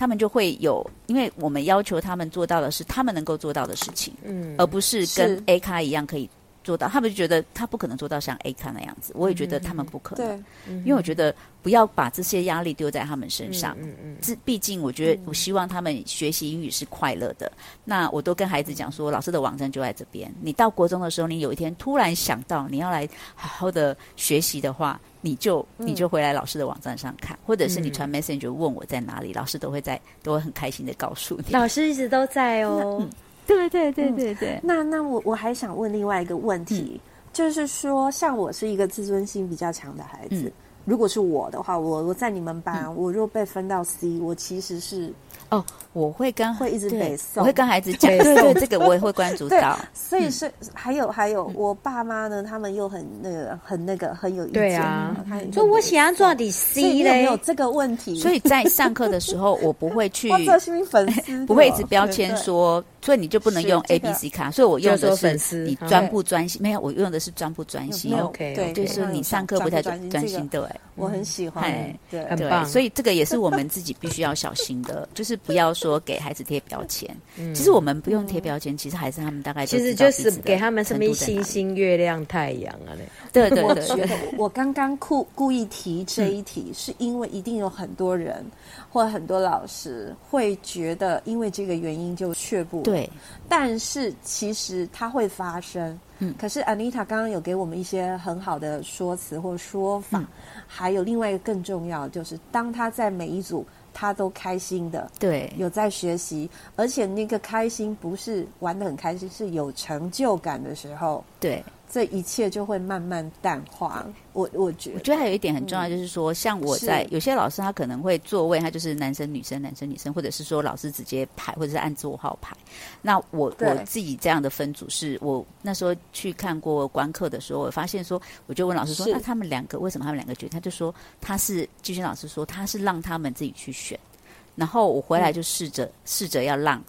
他们就会有，因为我们要求他们做到的是他们能够做到的事情，嗯，而不是跟 A 咖一样可以做到。他们就觉得他不可能做到像 A 咖那样子，我也觉得他们不可能。对，因为我觉得不要把这些压力丢在他们身上。嗯嗯，这毕竟我觉得我希望他们学习英语是快乐的。那我都跟孩子讲说，老师的网站就在这边。你到国中的时候，你有一天突然想到你要来好好的学习的话。你就你就回来老师的网站上看，嗯、或者是你传 message 问我在哪里，嗯、老师都会在，都会很开心的告诉你。老师一直都在哦。嗯、对对对对对。嗯、那那我我还想问另外一个问题，嗯、就是说，像我是一个自尊心比较强的孩子，嗯、如果是我的话，我我在你们班，嗯、我若被分到 C，我其实是。哦，我会跟会一直背诵，我会跟孩子 讲，对对，这个我也会关注到。所以是还有还有，我爸妈呢，他们又很那个很那个很有意见。对啊，说我想要做底 C 嘞，没有这个问题。所以在上课的时候，我不会去，粉丝不会一直标签说，所以你就不能用 A B C 卡。所以我用的是你专不专心？没有，我用的是专不专心。OK，对，就是你上课不太专专心。对，我很喜欢，对，很棒。所以这个也是我们自己必须要小心的，就是。不要说给孩子贴标签，嗯、其实我们不用贴标签，嗯、其实还是他们大概其实就是给他们什么星星、月亮、太阳啊嘞。对对对，对，我刚刚故故意提这一题，嗯、是因为一定有很多人或很多老师会觉得，因为这个原因就却步。对，但是其实它会发生。嗯，可是 Anita 刚刚有给我们一些很好的说辞或说法，嗯、还有另外一个更重要的，就是当他在每一组。他都开心的，对，有在学习，而且那个开心不是玩的很开心，是有成就感的时候，对。这一切就会慢慢淡化。我我觉得，我觉得还有一点很重要，就是说，像我在有些老师，他可能会座位，他就是男生女生，男生女生，或者是说老师直接排，或者是按座号排。那我我自己这样的分组，是我那时候去看过观课的时候，我发现说，我就问老师说，那他们两个为什么他们两个决定？他就说他是继续老师说他是让他们自己去选，然后我回来就试着试着要让。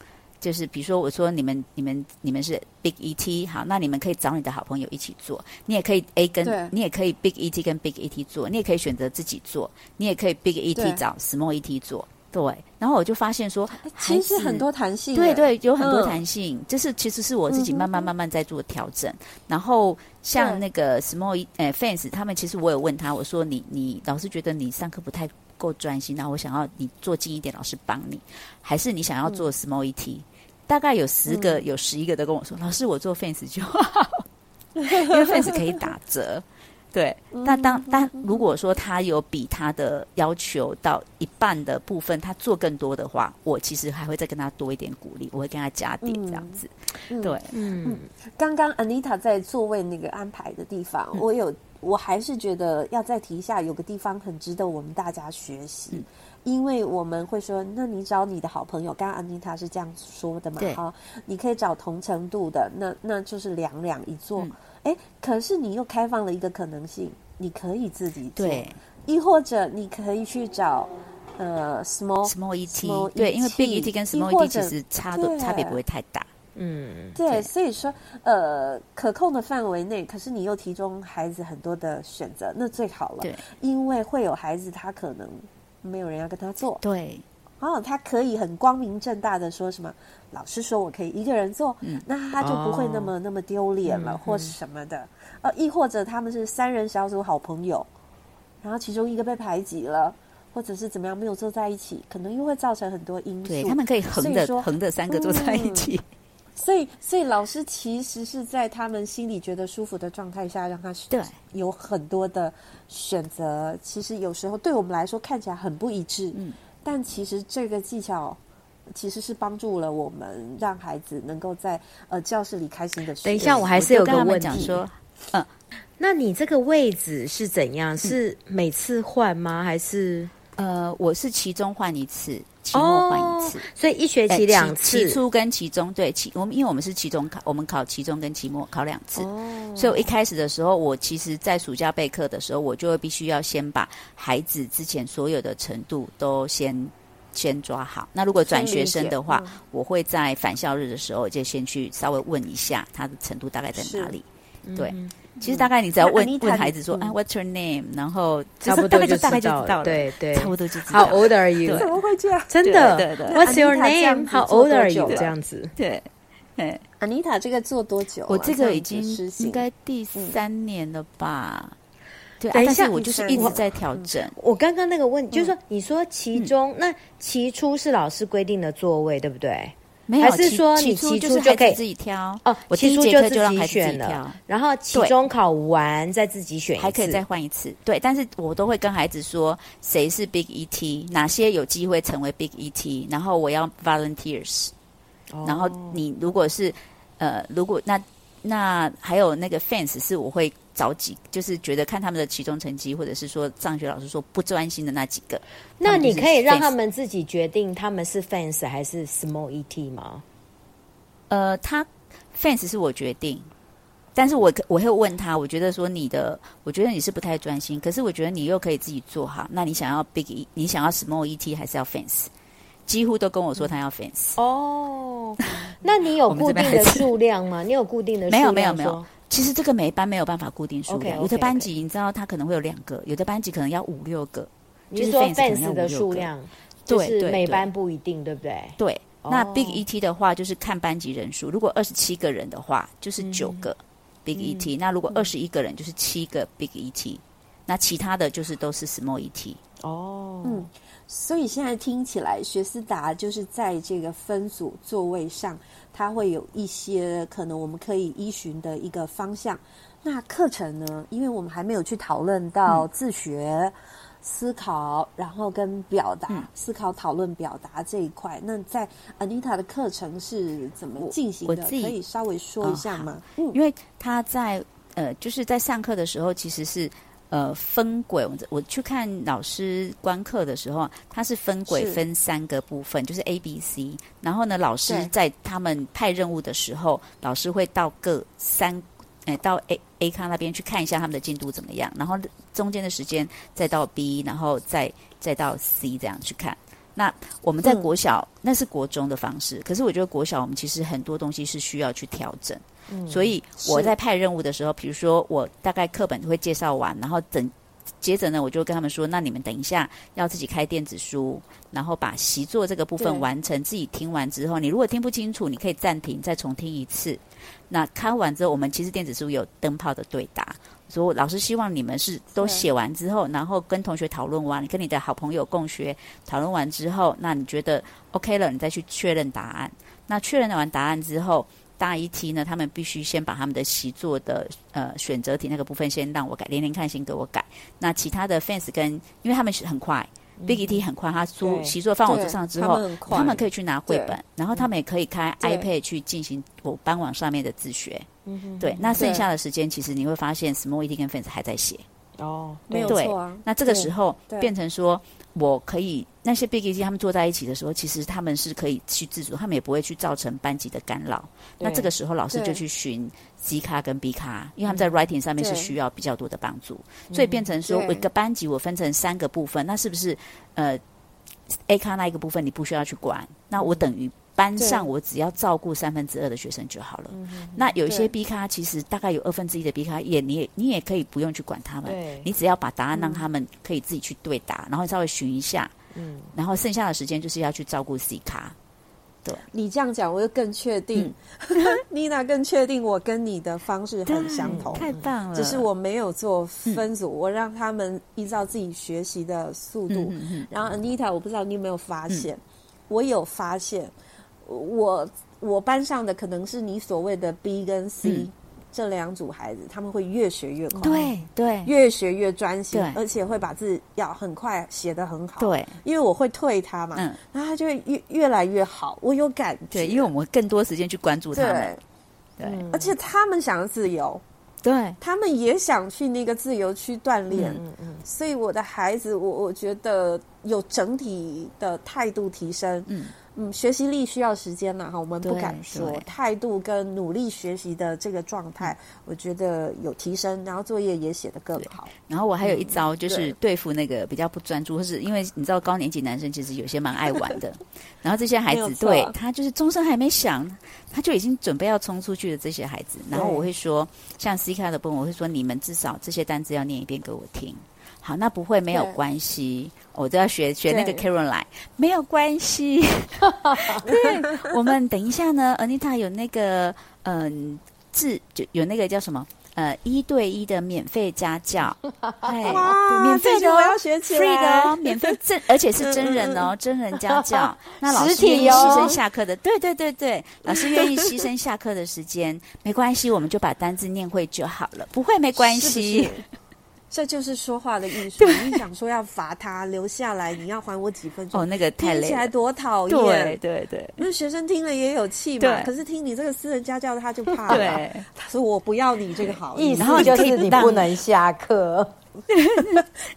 就是比如说，我说你们、你们、你们是 Big ET，好，那你们可以找你的好朋友一起做。你也可以 A 跟，对你也可以 Big ET 跟 Big ET 做，你也可以选择自己做，你也可以 Big ET 找 Small ET 做。对，然后我就发现说，其实很多弹性，对对，有很多弹性。这、嗯、是其实是我自己慢慢慢慢在做调整。嗯、然后像那个 Small 呃 Fans，他们其实我有问他，我说你你老是觉得你上课不太够专心，然后我想要你坐近一点，老师帮你，还是你想要做 Small ET？、嗯大概有十个，有十一个都跟我说：“嗯、老师，我做 fans 就好，因为 fans 可以打折。”对，那当当如果说他有比他的要求到一半的部分，他做更多的话，我其实还会再跟他多一点鼓励，我会跟他加点这样子。嗯、对，嗯，刚刚 Anita 在座位那个安排的地方，嗯、我有，我还是觉得要再提一下，有个地方很值得我们大家学习。嗯因为我们会说，那你找你的好朋友，刚刚安妮塔是这样说的嘛？哈，你可以找同程度的，那那就是两两一座。哎、嗯，可是你又开放了一个可能性，你可以自己做，对，亦或者你可以去找呃 small small et，对，因为 big et 跟 small et 其实差的差别不会太大。嗯，对，对，所以说，呃，可控的范围内，可是你又提供孩子很多的选择，那最好了。对，因为会有孩子，他可能没有人要跟他做。对，哦，他可以很光明正大的说什么，老师说我可以一个人做，嗯，那他就不会那么、哦、那么丢脸了，或是什么的。呃，亦或者他们是三人小组好朋友，然后其中一个被排挤了，或者是怎么样没有坐在一起，可能又会造成很多因素。对，他们可以横着横着三个坐在一起。嗯所以，所以老师其实是在他们心里觉得舒服的状态下，让他对有很多的选择。其实有时候对我们来说看起来很不一致，嗯，但其实这个技巧其实是帮助了我们，让孩子能够在呃教室里开心的学。等一下，我还是有个问题，说，嗯，那你这个位置是怎样？是每次换吗？还是呃，我是其中换一次。期末换一次，哦，所以一学期两次。期初跟期中，对期我们，因为我们是期中考，我们考期中跟期末考两次。哦，所以我一开始的时候，我其实，在暑假备课的时候，我就会必须要先把孩子之前所有的程度都先先抓好。那如果转学生的话，嗯，我会在返校日的时候就先去稍微问一下他的程度大概在哪里。对。嗯其实大概你只要问问孩子说，哎，What's your name？然后差不多就大概就知道了。对对，差不多就知道。How old are you？怎么会这样？真的？What's your name？How old are you？这样子。对，哎，Anita 这个做多久？我这个已经应该第三年了吧？对，等一下，我就是一直在调整。我刚刚那个问，就是说，你说其中那起初是老师规定的座位，对不对？没有，还是说你期初就可以自己挑哦？我第一节课就让孩子自己挑，然后期中考完再自己选，还可以再换一次。对，但是我都会跟孩子说，谁是 Big ET，哪些有机会成为 Big ET，然后我要 volunteers。然后你如果是呃，如果那那还有那个 fans 是我会。找几就是觉得看他们的期中成绩，或者是说上学老师说不专心的那几个，那你可以让他们自己决定他们是 fans 还是 small et 吗？呃，他 fans 是我决定，但是我我会问他，我觉得说你的，我觉得你是不太专心，可是我觉得你又可以自己做好，那你想要 big，你想要 small et 还是要 fans？几乎都跟我说他要 fans。哦，那你有固定的数量吗？你有固定的数量？没有没有没有。其实这个每一班没有办法固定数量，okay, okay, okay. 有的班级你知道他可能会有两个，有的班级可能要五六个。就是说 fans 的数量，对，就是每班不一定，对不对？对。那 Big ET 的话就是看班级人数，如果二十七个人的话，就是九个 Big ET；那如果二十一个人，就是七个 Big ET；那其他的就是都是 Small ET。哦，嗯。所以现在听起来，学思达就是在这个分组座位上，它会有一些可能我们可以依循的一个方向。那课程呢？因为我们还没有去讨论到自学、嗯、思考，然后跟表达、嗯、思考、讨论、表达这一块。那在 Anita 的课程是怎么进行的？可以稍微说一下吗？哦、嗯，因为他在呃，就是在上课的时候，其实是。呃，分轨，我我去看老师观课的时候，他是分轨分三个部分，是就是 A、B、C。然后呢，老师在他们派任务的时候，老师会到各三，呃，到 A A 康那边去看一下他们的进度怎么样。然后中间的时间再到 B，然后再再到 C 这样去看。那我们在国小，嗯、那是国中的方式，可是我觉得国小我们其实很多东西是需要去调整。所以我在派任务的时候，比如说我大概课本会介绍完，然后等接着呢，我就跟他们说：“那你们等一下要自己开电子书，然后把习作这个部分完成。自己听完之后，你如果听不清楚，你可以暂停再重听一次。那看完之后，我们其实电子书有灯泡的对答，所以老师希望你们是都写完之后，然后跟同学讨论完，你跟你的好朋友共学讨论完之后，那你觉得 OK 了，你再去确认答案。那确认完答案之后。大一 T 呢，他们必须先把他们的习作的呃选择题那个部分先让我改，连连看先给我改。那其他的 fans 跟，因为他们是很快、嗯、，Big ET 很快，他书习作放我桌上之后他，他们可以去拿绘本，然后他们也可以开 iPad 去进行我班网上面的自学。对，那剩下的时间其实你会发现，Small ET 跟 fans 还在写。哦，没有错啊。那这个时候变成说，我可以那些 Big 他们坐在一起的时候，其实他们是可以去自主，他们也不会去造成班级的干扰。那这个时候老师就去寻 C 咖跟 B 咖，因为他们在 writing 上面是需要比较多的帮助，所以变成说，我一个班级我分成三个部分，那是不是呃 A 咖那一个部分你不需要去管？那我等于。班上我只要照顾三分之二的学生就好了。那有一些 B 咖，其实大概有二分之一的 B 咖，也你也你也可以不用去管他们，你只要把答案让他们可以自己去对答，然后稍微寻一下，嗯，然后剩下的时间就是要去照顾 C 咖。对，你这样讲，我就更确定，妮娜更确定我跟你的方式很相同，太棒了。只是我没有做分组，我让他们依照自己学习的速度。然后 Anita，我不知道你有没有发现，我有发现。我我班上的可能是你所谓的 B 跟 C、嗯、这两组孩子，他们会越学越快，对对，越学越专心，而且会把字要很快写得很好，对，因为我会退他嘛，嗯，然后他就会越越来越好，我有感觉，对，因为我们更多时间去关注他们，对，对，而且他们想要自由，对，他们也想去那个自由区锻炼，嗯嗯，所以我的孩子，我我觉得有整体的态度提升，嗯。嗯，学习力需要时间呐，哈，我们不敢说态度跟努力学习的这个状态，我觉得有提升，然后作业也写得更好。然后我还有一招，就是对付那个比较不专注，或是因为你知道高年级男生其实有些蛮爱玩的，然后这些孩子对他就是钟声还没响，他就已经准备要冲出去的这些孩子，然后我会说，像 C 咖的部分，我会说你们至少这些单字要念一遍给我听。好，那不会没有关系，我都要学学那个 Caroline，没有关系。对，我们等一下呢，Anita 有那个嗯字，就有那个叫什么？呃一对一的免费家教，哎，哇，免费的我要学起来，free 的哦，免费真 而且是真人哦，真人家教。那老师愿意牺牲下课的，对对对对，老师愿意牺牲下课的时间，没关系，我们就把单字念会就好了，不会没关系。这就是说话的艺术。你想说要罚他留下来，你要还我几分钟？哦，那个太累了，听起来多讨厌。对对对，那学生听了也有气嘛。可是听你这个私人家教，他就怕了。对，他说我不要你这个好意思，然后就是你不能下课。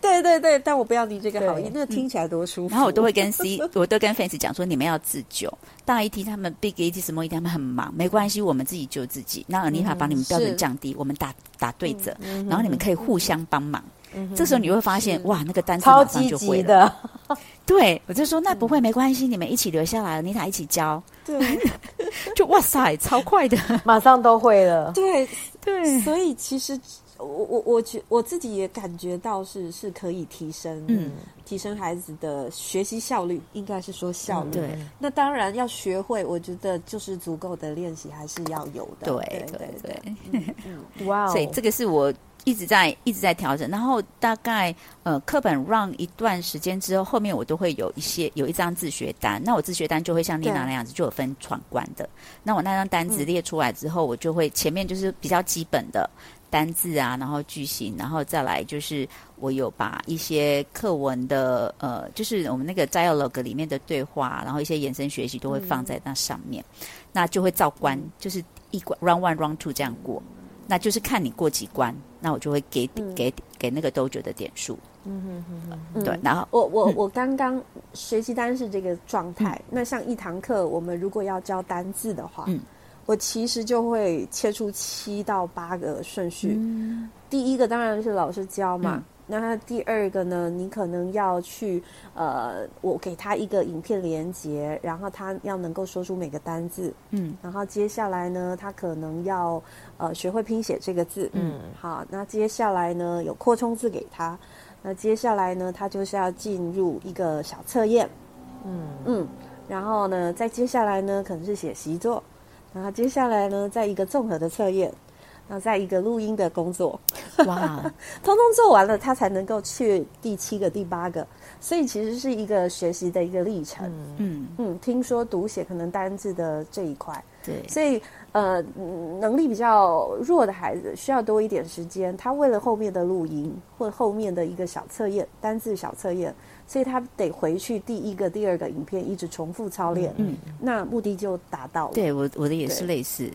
对对对，但我不要你这个好意，那听起来多舒服。然后我都会跟 C，我都跟 Fans 讲说，你们要自救。大 ET 他们 Big ET Small ET 他们很忙，没关系，我们自己救自己。那 Anita 把你们标准降低，我们打打对折，然后你们可以互相帮忙。这时候你会发现，哇，那个单词马上就会了。对，我就说那不会没关系，你们一起留下来，Anita 一起教。对，就哇塞，超快的，马上都会了。对对，所以其实。我我我觉我自己也感觉到是是可以提升，嗯，提升孩子的学习效率，应该是说效率。对，那当然要学会，我觉得就是足够的练习还是要有的。对对对，哇！所以这个是我一直在一直在调整。然后大概呃课本 run 一段时间之后，后面我都会有一些有一张自学单。那我自学单就会像丽娜那样子，就有分闯关的。那我那张单子列出来之后，我就会前面就是比较基本的。单字啊，然后句型，然后再来就是我有把一些课文的呃，就是我们那个 dialogue 里面的对话，然后一些延伸学习都会放在那上面，嗯、那就会照关，嗯、就是一关 round one round two 这样过，那就是看你过几关，那我就会给、嗯、给给那个 Dojo 的点数。嗯哼哼哼，对，然后我我 我刚刚学习单是这个状态，嗯、那像一堂课我们如果要教单字的话，嗯。我其实就会切出七到八个顺序。嗯、第一个当然是老师教嘛，嗯、那第二个呢，你可能要去呃，我给他一个影片连接，然后他要能够说出每个单字。嗯，然后接下来呢，他可能要呃学会拼写这个字。嗯，好，那接下来呢有扩充字给他，那接下来呢他就是要进入一个小测验。嗯嗯，然后呢再接下来呢可能是写习作。然后接下来呢，再一个综合的测验，然后再一个录音的工作，哇，通通做完了，他才能够去第七个、第八个。所以其实是一个学习的一个历程。嗯嗯，听说读写可能单字的这一块，对，所以呃，能力比较弱的孩子需要多一点时间。他为了后面的录音或后面的一个小测验，单字小测验。所以他得回去第一个、第二个影片一直重复操练，嗯，那目的就达到了。对我，我的也是类似。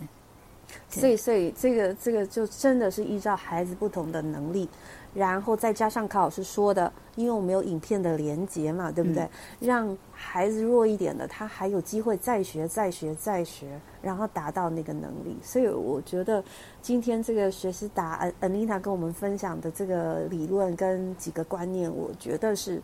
所以，所以这个这个就真的是依照孩子不同的能力，然后再加上考老师说的，因为我们有影片的连接嘛，对不对？嗯、让孩子弱一点的，他还有机会再学、再学、再学，然后达到那个能力。所以我觉得今天这个学习达安安妮塔跟我们分享的这个理论跟几个观念，我觉得是。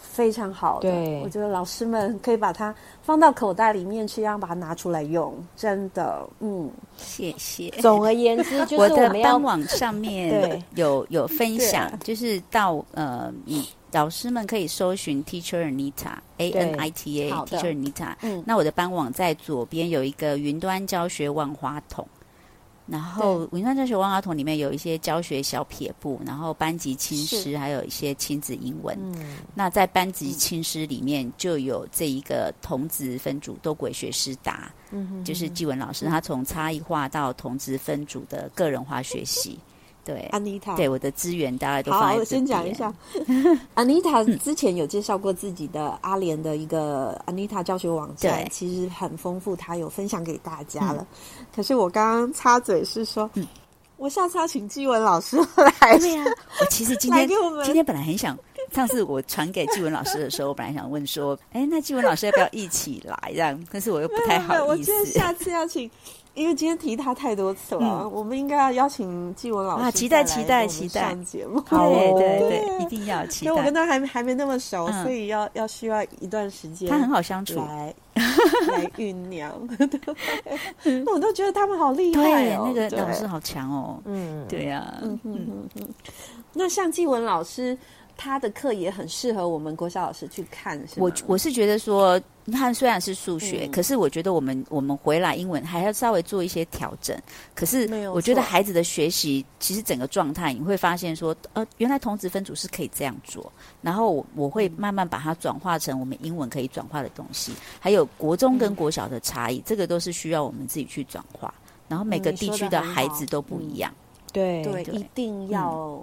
非常好的，对，我觉得老师们可以把它放到口袋里面去，然后把它拿出来用。真的，嗯，谢谢。总而言之，就是我，我的官网上面有有分享，就是到呃，你老师们可以搜寻 Teacher Anita A N I T A Teacher Anita。嗯，那我的班网在左边有一个云端教学万花筒。然后，云端教学万花筒里面有一些教学小撇步，然后班级亲师，还有一些亲子英文。嗯、那在班级亲师里面，就有这一个同质分组多轨学师达，嗯、哼哼就是纪文老师，他从差异化到同质分组的个人化学习。对，安妮塔，对我的资源大家都放在。好，我先讲一下，安妮塔之前有介绍过自己的阿联的一个安妮塔教学网站，其实很丰富，他有分享给大家了。嗯、可是我刚刚插嘴是说，嗯、我下次要请纪文老师来。对呀、啊，我其实今天今天本来很想，上次我传给纪文老师的时候，我本来想问说，哎，那纪文老师要不要一起来这样？但是我又不太好意思。我觉得下次要请。因为今天提他太多次了，嗯、我们应该要邀请纪文老师啊！期待期待期待上节目，对对对，一定要期待。因为我跟他还还没那么熟，嗯、所以要要需要一段时间。他很好相处，来来酝酿。我都觉得他们好厉害哦，那个老师好强哦。嗯，对呀。嗯嗯嗯嗯。那像纪文老师。他的课也很适合我们国小老师去看？我我是觉得说，你看虽然是数学，嗯、可是我觉得我们我们回来英文还要稍微做一些调整。可是我觉得孩子的学习其实整个状态，你会发现说，呃，原来同质分组是可以这样做。然后我我会慢慢把它转化成我们英文可以转化的东西。还有国中跟国小的差异，嗯、这个都是需要我们自己去转化。然后每个地区的孩子都不一样，嗯、对对，一定要。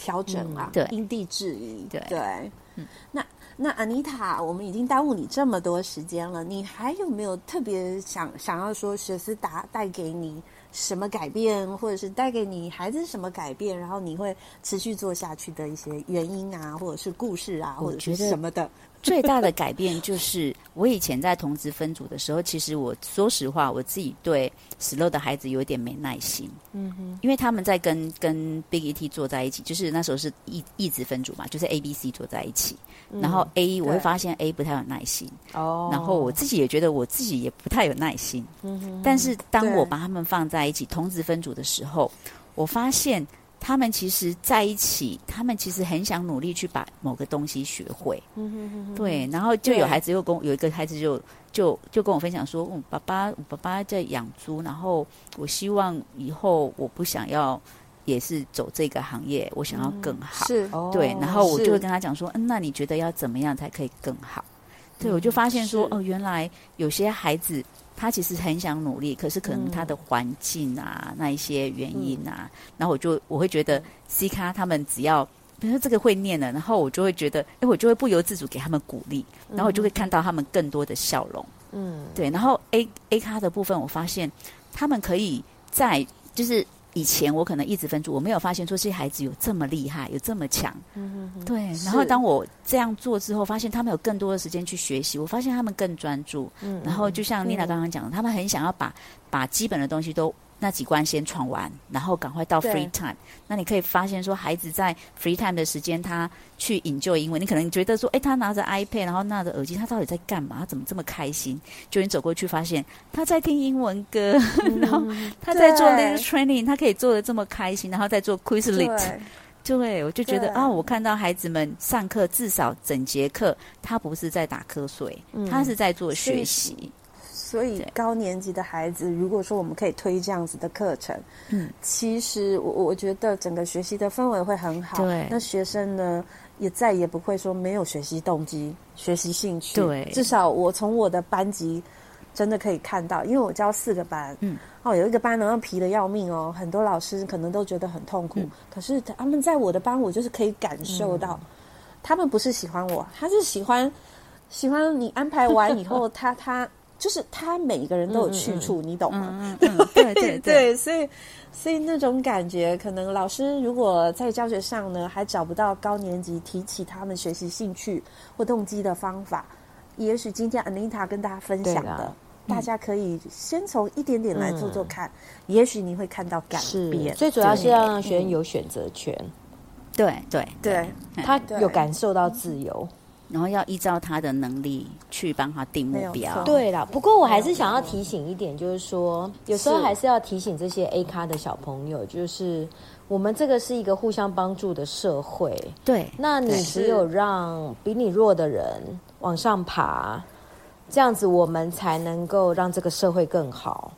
嗯调整啊，对，因地制宜，对对。嗯，那那安妮塔，我们已经耽误你这么多时间了，你还有没有特别想想要说学思达带给你什么改变，或者是带给你孩子什么改变，然后你会持续做下去的一些原因啊，或者是故事啊，或者是什么的？最大的改变就是，我以前在同质分组的时候，其实我说实话，我自己对 slow 的孩子有点没耐心。嗯哼，因为他们在跟跟 Big ET 坐在一起，就是那时候是一一直分组嘛，就是 A、B、C 坐在一起。嗯、然后 A 我会发现 A 不太有耐心。哦。然后我自己也觉得我自己也不太有耐心。嗯哼。但是当我把他们放在一起同质分组的时候，我发现。他们其实在一起，他们其实很想努力去把某个东西学会。嗯哼哼哼。对，然后就有孩子又跟我有一个孩子就就就跟我分享说：“嗯，爸爸，我爸爸在养猪，然后我希望以后我不想要也是走这个行业，我想要更好。”是，对。然后我就会跟他讲说：“嗯，那你觉得要怎么样才可以更好？”对，我就发现说：“哦，原来有些孩子。”他其实很想努力，可是可能他的环境啊，嗯、那一些原因啊，嗯、然后我就我会觉得 C 咖他们只要比如说这个会念了，然后我就会觉得，哎，我就会不由自主给他们鼓励，然后我就会看到他们更多的笑容。嗯，对。然后 A A 咖的部分，我发现他们可以在就是。以前我可能一直分组，我没有发现说这些孩子有这么厉害，有这么强。对。然后当我这样做之后，发现他们有更多的时间去学习，我发现他们更专注。嗯，然后就像妮娜刚刚讲的，嗯、他们很想要把把基本的东西都。那几关先闯完，然后赶快到 free time。那你可以发现说，孩子在 free time 的时间，他去 enjoy 英文。你可能觉得说，哎，他拿着 iPad，然后拿着耳机，他到底在干嘛？他怎么这么开心？就你走过去发现他在听英文歌，嗯、然后他在做 little training，他可以做的这么开心，然后在做 Quizlet。对，我就觉得啊我看到孩子们上课，至少整节课他不是在打瞌睡，嗯、他是在做学习。所以高年级的孩子，如果说我们可以推这样子的课程，嗯，其实我我觉得整个学习的氛围会很好。对，那学生呢，也再也不会说没有学习动机、学习兴趣。对，至少我从我的班级真的可以看到，因为我教四个班，嗯，哦，有一个班呢皮的要命哦，很多老师可能都觉得很痛苦。嗯，可是他们在我的班，我就是可以感受到，嗯，他们不是喜欢我，他是喜欢喜欢你安排完以后，他 他。就是他每一个人都有去处，嗯、你懂吗？嗯嗯嗯、对对对，对，所以所以那种感觉，可能老师如果在教学上呢，还找不到高年级提起他们学习兴趣或动机的方法，也许今天 Anita 跟大家分享的。大家可以先从一点点来做做看，嗯、也许你会看到改变。最主要是要让学生有选择权，对对对，他有感受到自由，然后要依照他的能力去帮他定目标。对啦，不过我还是想要提醒一点，就是说，有时候还是要提醒这些 A 咖的小朋友，就是我们这个是一个互相帮助的社会。对，那你只有让比你弱的人往上爬。这样子，我们才能够让这个社会更好。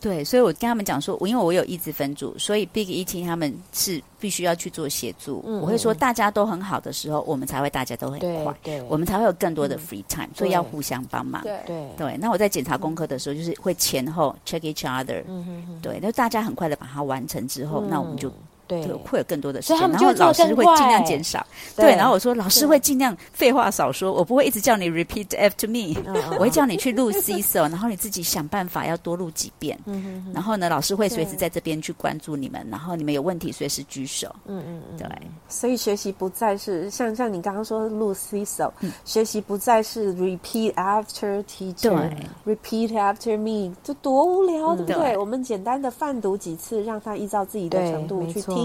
对，所以我跟他们讲说，我因为我有一直分组，所以 Big ET 他们是必须要去做协助。嗯，我会说，大家都很好的时候，我们才会大家都很快，对，我们才会有更多的 free time，所以要互相帮忙。对对对。那我在检查功课的时候，就是会前后 check each other。嗯哼。对，那大家很快的把它完成之后，那我们就。对，会有更多的时间，然后老师会尽量减少。对，然后我说老师会尽量废话少说，我不会一直叫你 repeat after me，我会叫你去录 Cecil，然后你自己想办法要多录几遍。然后呢，老师会随时在这边去关注你们，然后你们有问题随时举手。嗯嗯嗯，对。所以学习不再是像像你刚刚说录 Cecil，学习不再是 repeat after teacher，repeat after me，这多无聊，对不对？我们简单的泛读几次，让他依照自己的程度去听。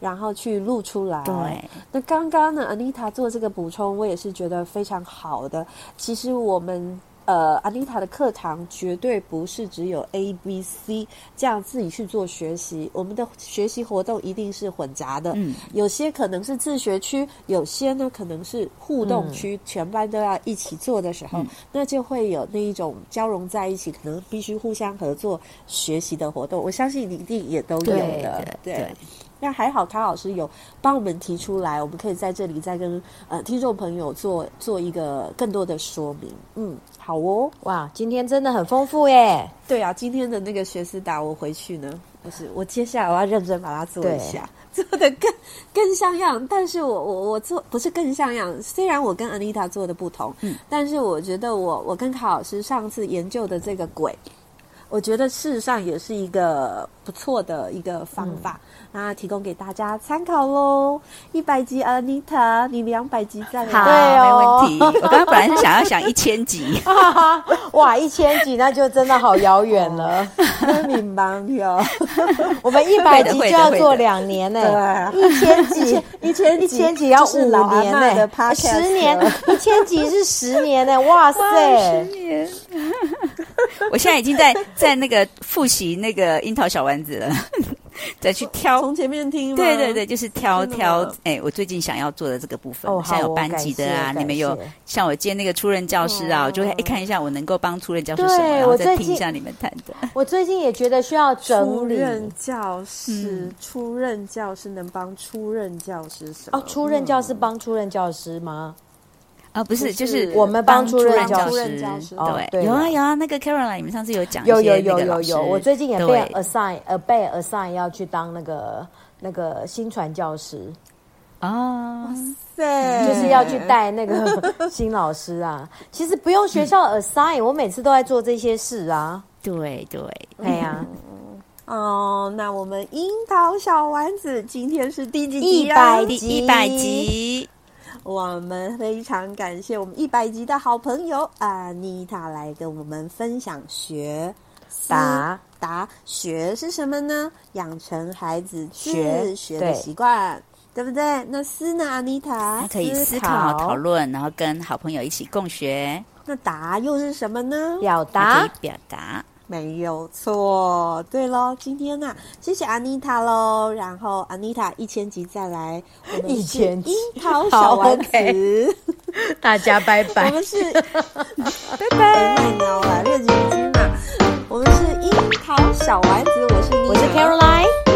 然后去录出来。对，那刚刚呢，Anita 做这个补充，我也是觉得非常好的。其实我们呃，Anita 的课堂绝对不是只有 A、B、C 这样自己去做学习，我们的学习活动一定是混杂的。嗯，有些可能是自学区，有些呢可能是互动区，嗯、全班都要一起做的时候，嗯、那就会有那一种交融在一起，可能必须互相合作学习的活动。我相信你一定也都有的，对。对对那还好，卡老师有帮我们提出来，我们可以在这里再跟呃听众朋友做做一个更多的说明。嗯，好哦，哇，今天真的很丰富耶。对啊，今天的那个学思达，我回去呢，就是我接下来我要认真把它做一下，做的更更像样。但是我我我做不是更像样，虽然我跟 Anita 做的不同，嗯，但是我觉得我我跟卡老师上次研究的这个轨。我觉得事实上也是一个不错的一个方法，那、嗯、提供给大家参考喽。一百集，Anita，你两百集再来，好，对哦、没问题。我刚刚本来是想要想一千集，哇，一千集那就真的好遥远了，明白哟。我们一百集就要做两年呢，一千集，一千一千集要五年呢，十年，一千集是十年呢，哇塞，十年。我现在已经在在那个复习那个樱桃小丸子了，再去挑从前面听。对对对，就是挑挑。哎，我最近想要做的这个部分，像有班级的啊，你们有像我接那个初任教师啊，我就会哎看一下我能够帮初任教师什么，然后再听一下你们谈的。我最近也觉得需要整理。初任教师，初任教师能帮初任教师什么？哦，初任教师帮初任教师吗？啊，不是，就是我们帮助任教师，对，有啊有啊，那个 Caroline，你们上次有讲，有有有有有，我最近也被 assign，呃，被 assign 要去当那个那个新传教师，啊，哇塞，就是要去带那个 新老师啊。其实不用学校 assign，我每次都在做这些事啊。对 对，哎呀，哦，那我们樱桃小丸子今天是第几集？一百集，一百集。我们非常感谢我们一百集的好朋友安妮塔来跟我们分享学答答学是什么呢？养成孩子学学的习惯，对，不对？那思呢？安妮塔，他可以思考讨论，然后跟好朋友一起共学。那答又是什么呢？表达，可以表达。没有错，对喽，今天呢、啊，谢谢安妮塔喽，然后安妮塔一千集再来，我们一千集，樱桃小丸子，okay、大家拜拜，我们是拜。拜，你知道吧？六集一斤嘛，我们是樱桃小丸子，我是，我是 Caroline。